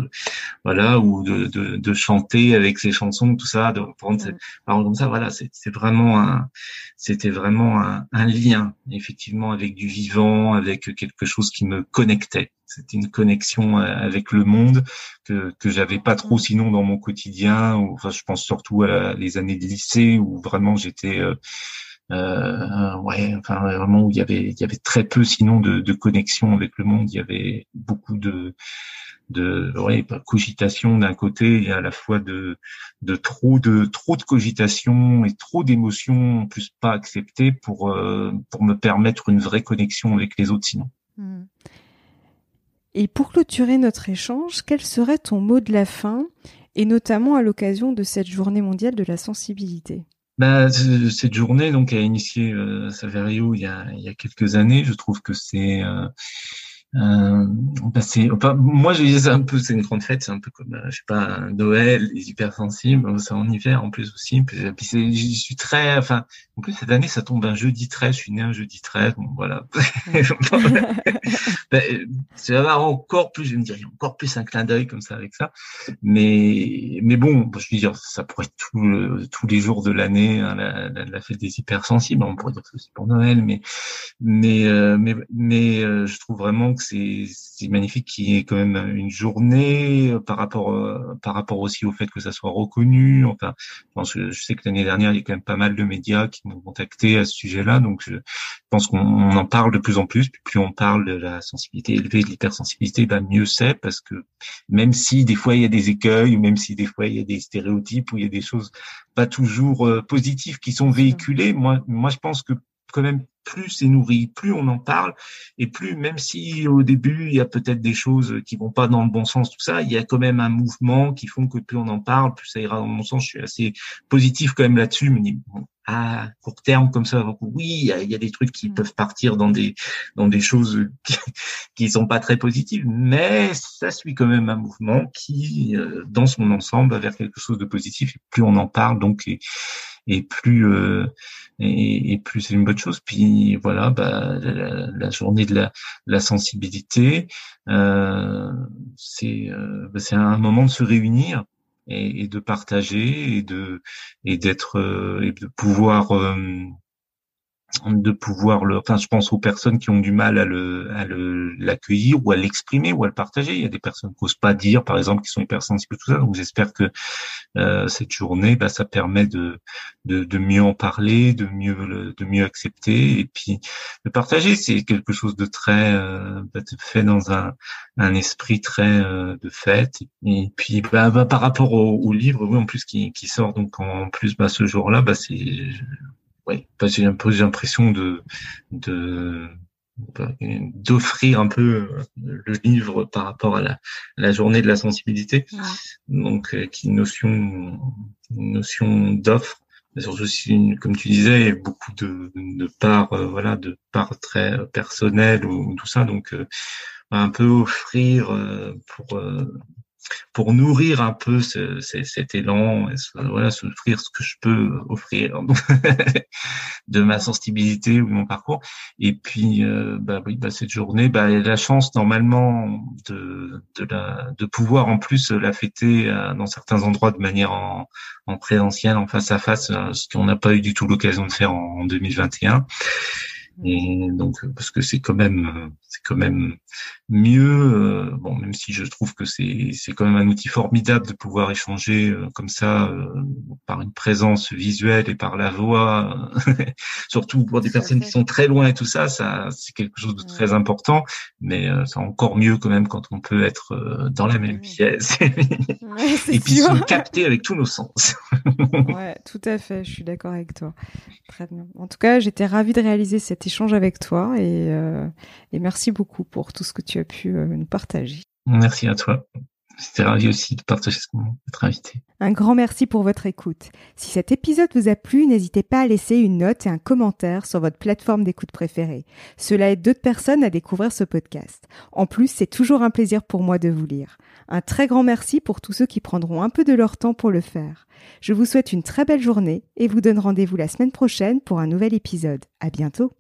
voilà, ou de, de, de chanter avec ces chansons, tout ça, de comme ça, voilà, c'est vraiment un, c'était vraiment un, un lien, effectivement, avec du vivant, avec quelque chose qui me connectait. C'était une connexion euh, avec le monde que que j'avais pas trop sinon dans mon quotidien. Enfin, je pense surtout à les années de lycée où vraiment j'étais euh, ouais, enfin vraiment où il y avait il y avait très peu sinon de, de connexion avec le monde. Il y avait beaucoup de de ouais, cogitation d'un côté et à la fois de de trop de trop de cogitation et trop d'émotions en plus pas acceptées pour euh, pour me permettre une vraie connexion avec les autres sinon. Hmm. Et pour clôturer notre échange, quel serait ton mot de la fin et notamment à l'occasion de cette journée mondiale de la sensibilité? Bah, cette journée donc a initié euh, Saverio il y a, il y a quelques années. Je trouve que c'est euh, euh, enfin, moi, je disais un peu, c'est une grande fête, c'est un peu comme, euh, je sais pas, Noël, les hypersensibles, c'est en hiver en plus aussi. Puis, puis c'est, je suis très, enfin, en plus cette année, ça tombe un jeudi 13, je suis né un jeudi 13, bon voilà. [laughs] ben, c'est encore plus, je me dire, encore plus un clin d'œil comme ça avec ça. Mais, mais bon, je veux dire, ça pourrait être tout, tous les jours de l'année, hein, la, la, la, fête des hypersensibles. On pourrait dire que c'est pour Noël, mais, mais, euh, mais, mais, je trouve vraiment que c'est magnifique qu'il y ait quand même une journée euh, par rapport euh, par rapport aussi au fait que ça soit reconnu. Enfin, je, pense que, je sais que l'année dernière il y a quand même pas mal de médias qui m'ont contacté à ce sujet-là, donc je pense qu'on en parle de plus en plus. plus on parle de la sensibilité élevée, de l'hypersensibilité, bah mieux c'est parce que même si des fois il y a des écueils, ou même si des fois il y a des stéréotypes ou il y a des choses pas toujours euh, positives qui sont véhiculées, moi moi je pense que quand même plus c'est nourri, plus on en parle, et plus même si au début il y a peut-être des choses qui vont pas dans le bon sens, tout ça, il y a quand même un mouvement qui font que plus on en parle, plus ça ira dans mon sens. Je suis assez positif quand même là-dessus. Mais bon, à court terme comme ça, oui, il y a, y a, des trucs qui mm. peuvent partir dans des dans des choses qui, [laughs] qui sont pas très positives, mais ça suit quand même un mouvement qui, euh, dans son ensemble, va vers quelque chose de positif. Et plus on en parle, donc et, et plus euh, et, et, plus c'est une bonne chose. Puis voilà, bah, la, la journée de la, la sensibilité, euh, c'est euh, bah, c'est un moment de se réunir et, et, de partager et de et d'être euh, et de pouvoir euh, de pouvoir le, enfin, je pense aux personnes qui ont du mal à le, à le, l'accueillir ou à l'exprimer ou à le partager. Il y a des personnes qui n'osent pas dire, par exemple, qui sont hypersensibles, tout ça. Donc, j'espère que euh, cette journée, bah, ça permet de, de, de, mieux en parler, de mieux, de mieux accepter et puis de partager. C'est quelque chose de très, euh, bah, fait dans un, un esprit très euh, de fête. Et puis, bah, bah par rapport au, au, livre, oui, en plus qui, qui sort donc en plus, bah, ce jour-là, bah, c'est oui, j'ai un peu l'impression de, de d'offrir un peu euh, le livre par rapport à la, la journée de la sensibilité. Donc, euh, qui notion, notion d'offre, mais surtout si, comme tu disais, beaucoup de, de parts, euh, voilà, de parts très personnelles ou, tout ça. Donc, un peu offrir pour pour nourrir un peu ce, cet élan, et voilà, s'offrir ce que je peux offrir [laughs] de ma sensibilité ou mon parcours. Et puis, euh, bah oui, bah cette journée, bah la chance normalement de de, la, de pouvoir en plus la fêter euh, dans certains endroits de manière en, en présentiel, en face à face, euh, ce qu'on n'a pas eu du tout l'occasion de faire en, en 2021. Et donc parce que c'est quand même c'est quand même mieux euh, bon même si je trouve que c'est c'est quand même un outil formidable de pouvoir échanger euh, comme ça euh, par une présence visuelle et par la voix [laughs] surtout pour des personnes qui sont très loin et tout ça ça c'est quelque chose de très important mais c'est encore mieux quand même quand on peut être dans la même pièce [laughs] [laughs] et puis se capter avec tous nos sens. Ouais tout à fait je suis d'accord avec toi. Très bien. En tout cas j'étais ravie de réaliser cette échange avec toi et, euh, et, merci beaucoup pour tout ce que tu as pu euh, nous partager. Merci à toi. J'étais ravi aussi de partager ce moment, d'être invité. Un grand merci pour votre écoute. Si cet épisode vous a plu, n'hésitez pas à laisser une note et un commentaire sur votre plateforme d'écoute préférée. Cela aide d'autres personnes à découvrir ce podcast. En plus, c'est toujours un plaisir pour moi de vous lire. Un très grand merci pour tous ceux qui prendront un peu de leur temps pour le faire. Je vous souhaite une très belle journée et vous donne rendez-vous la semaine prochaine pour un nouvel épisode. À bientôt.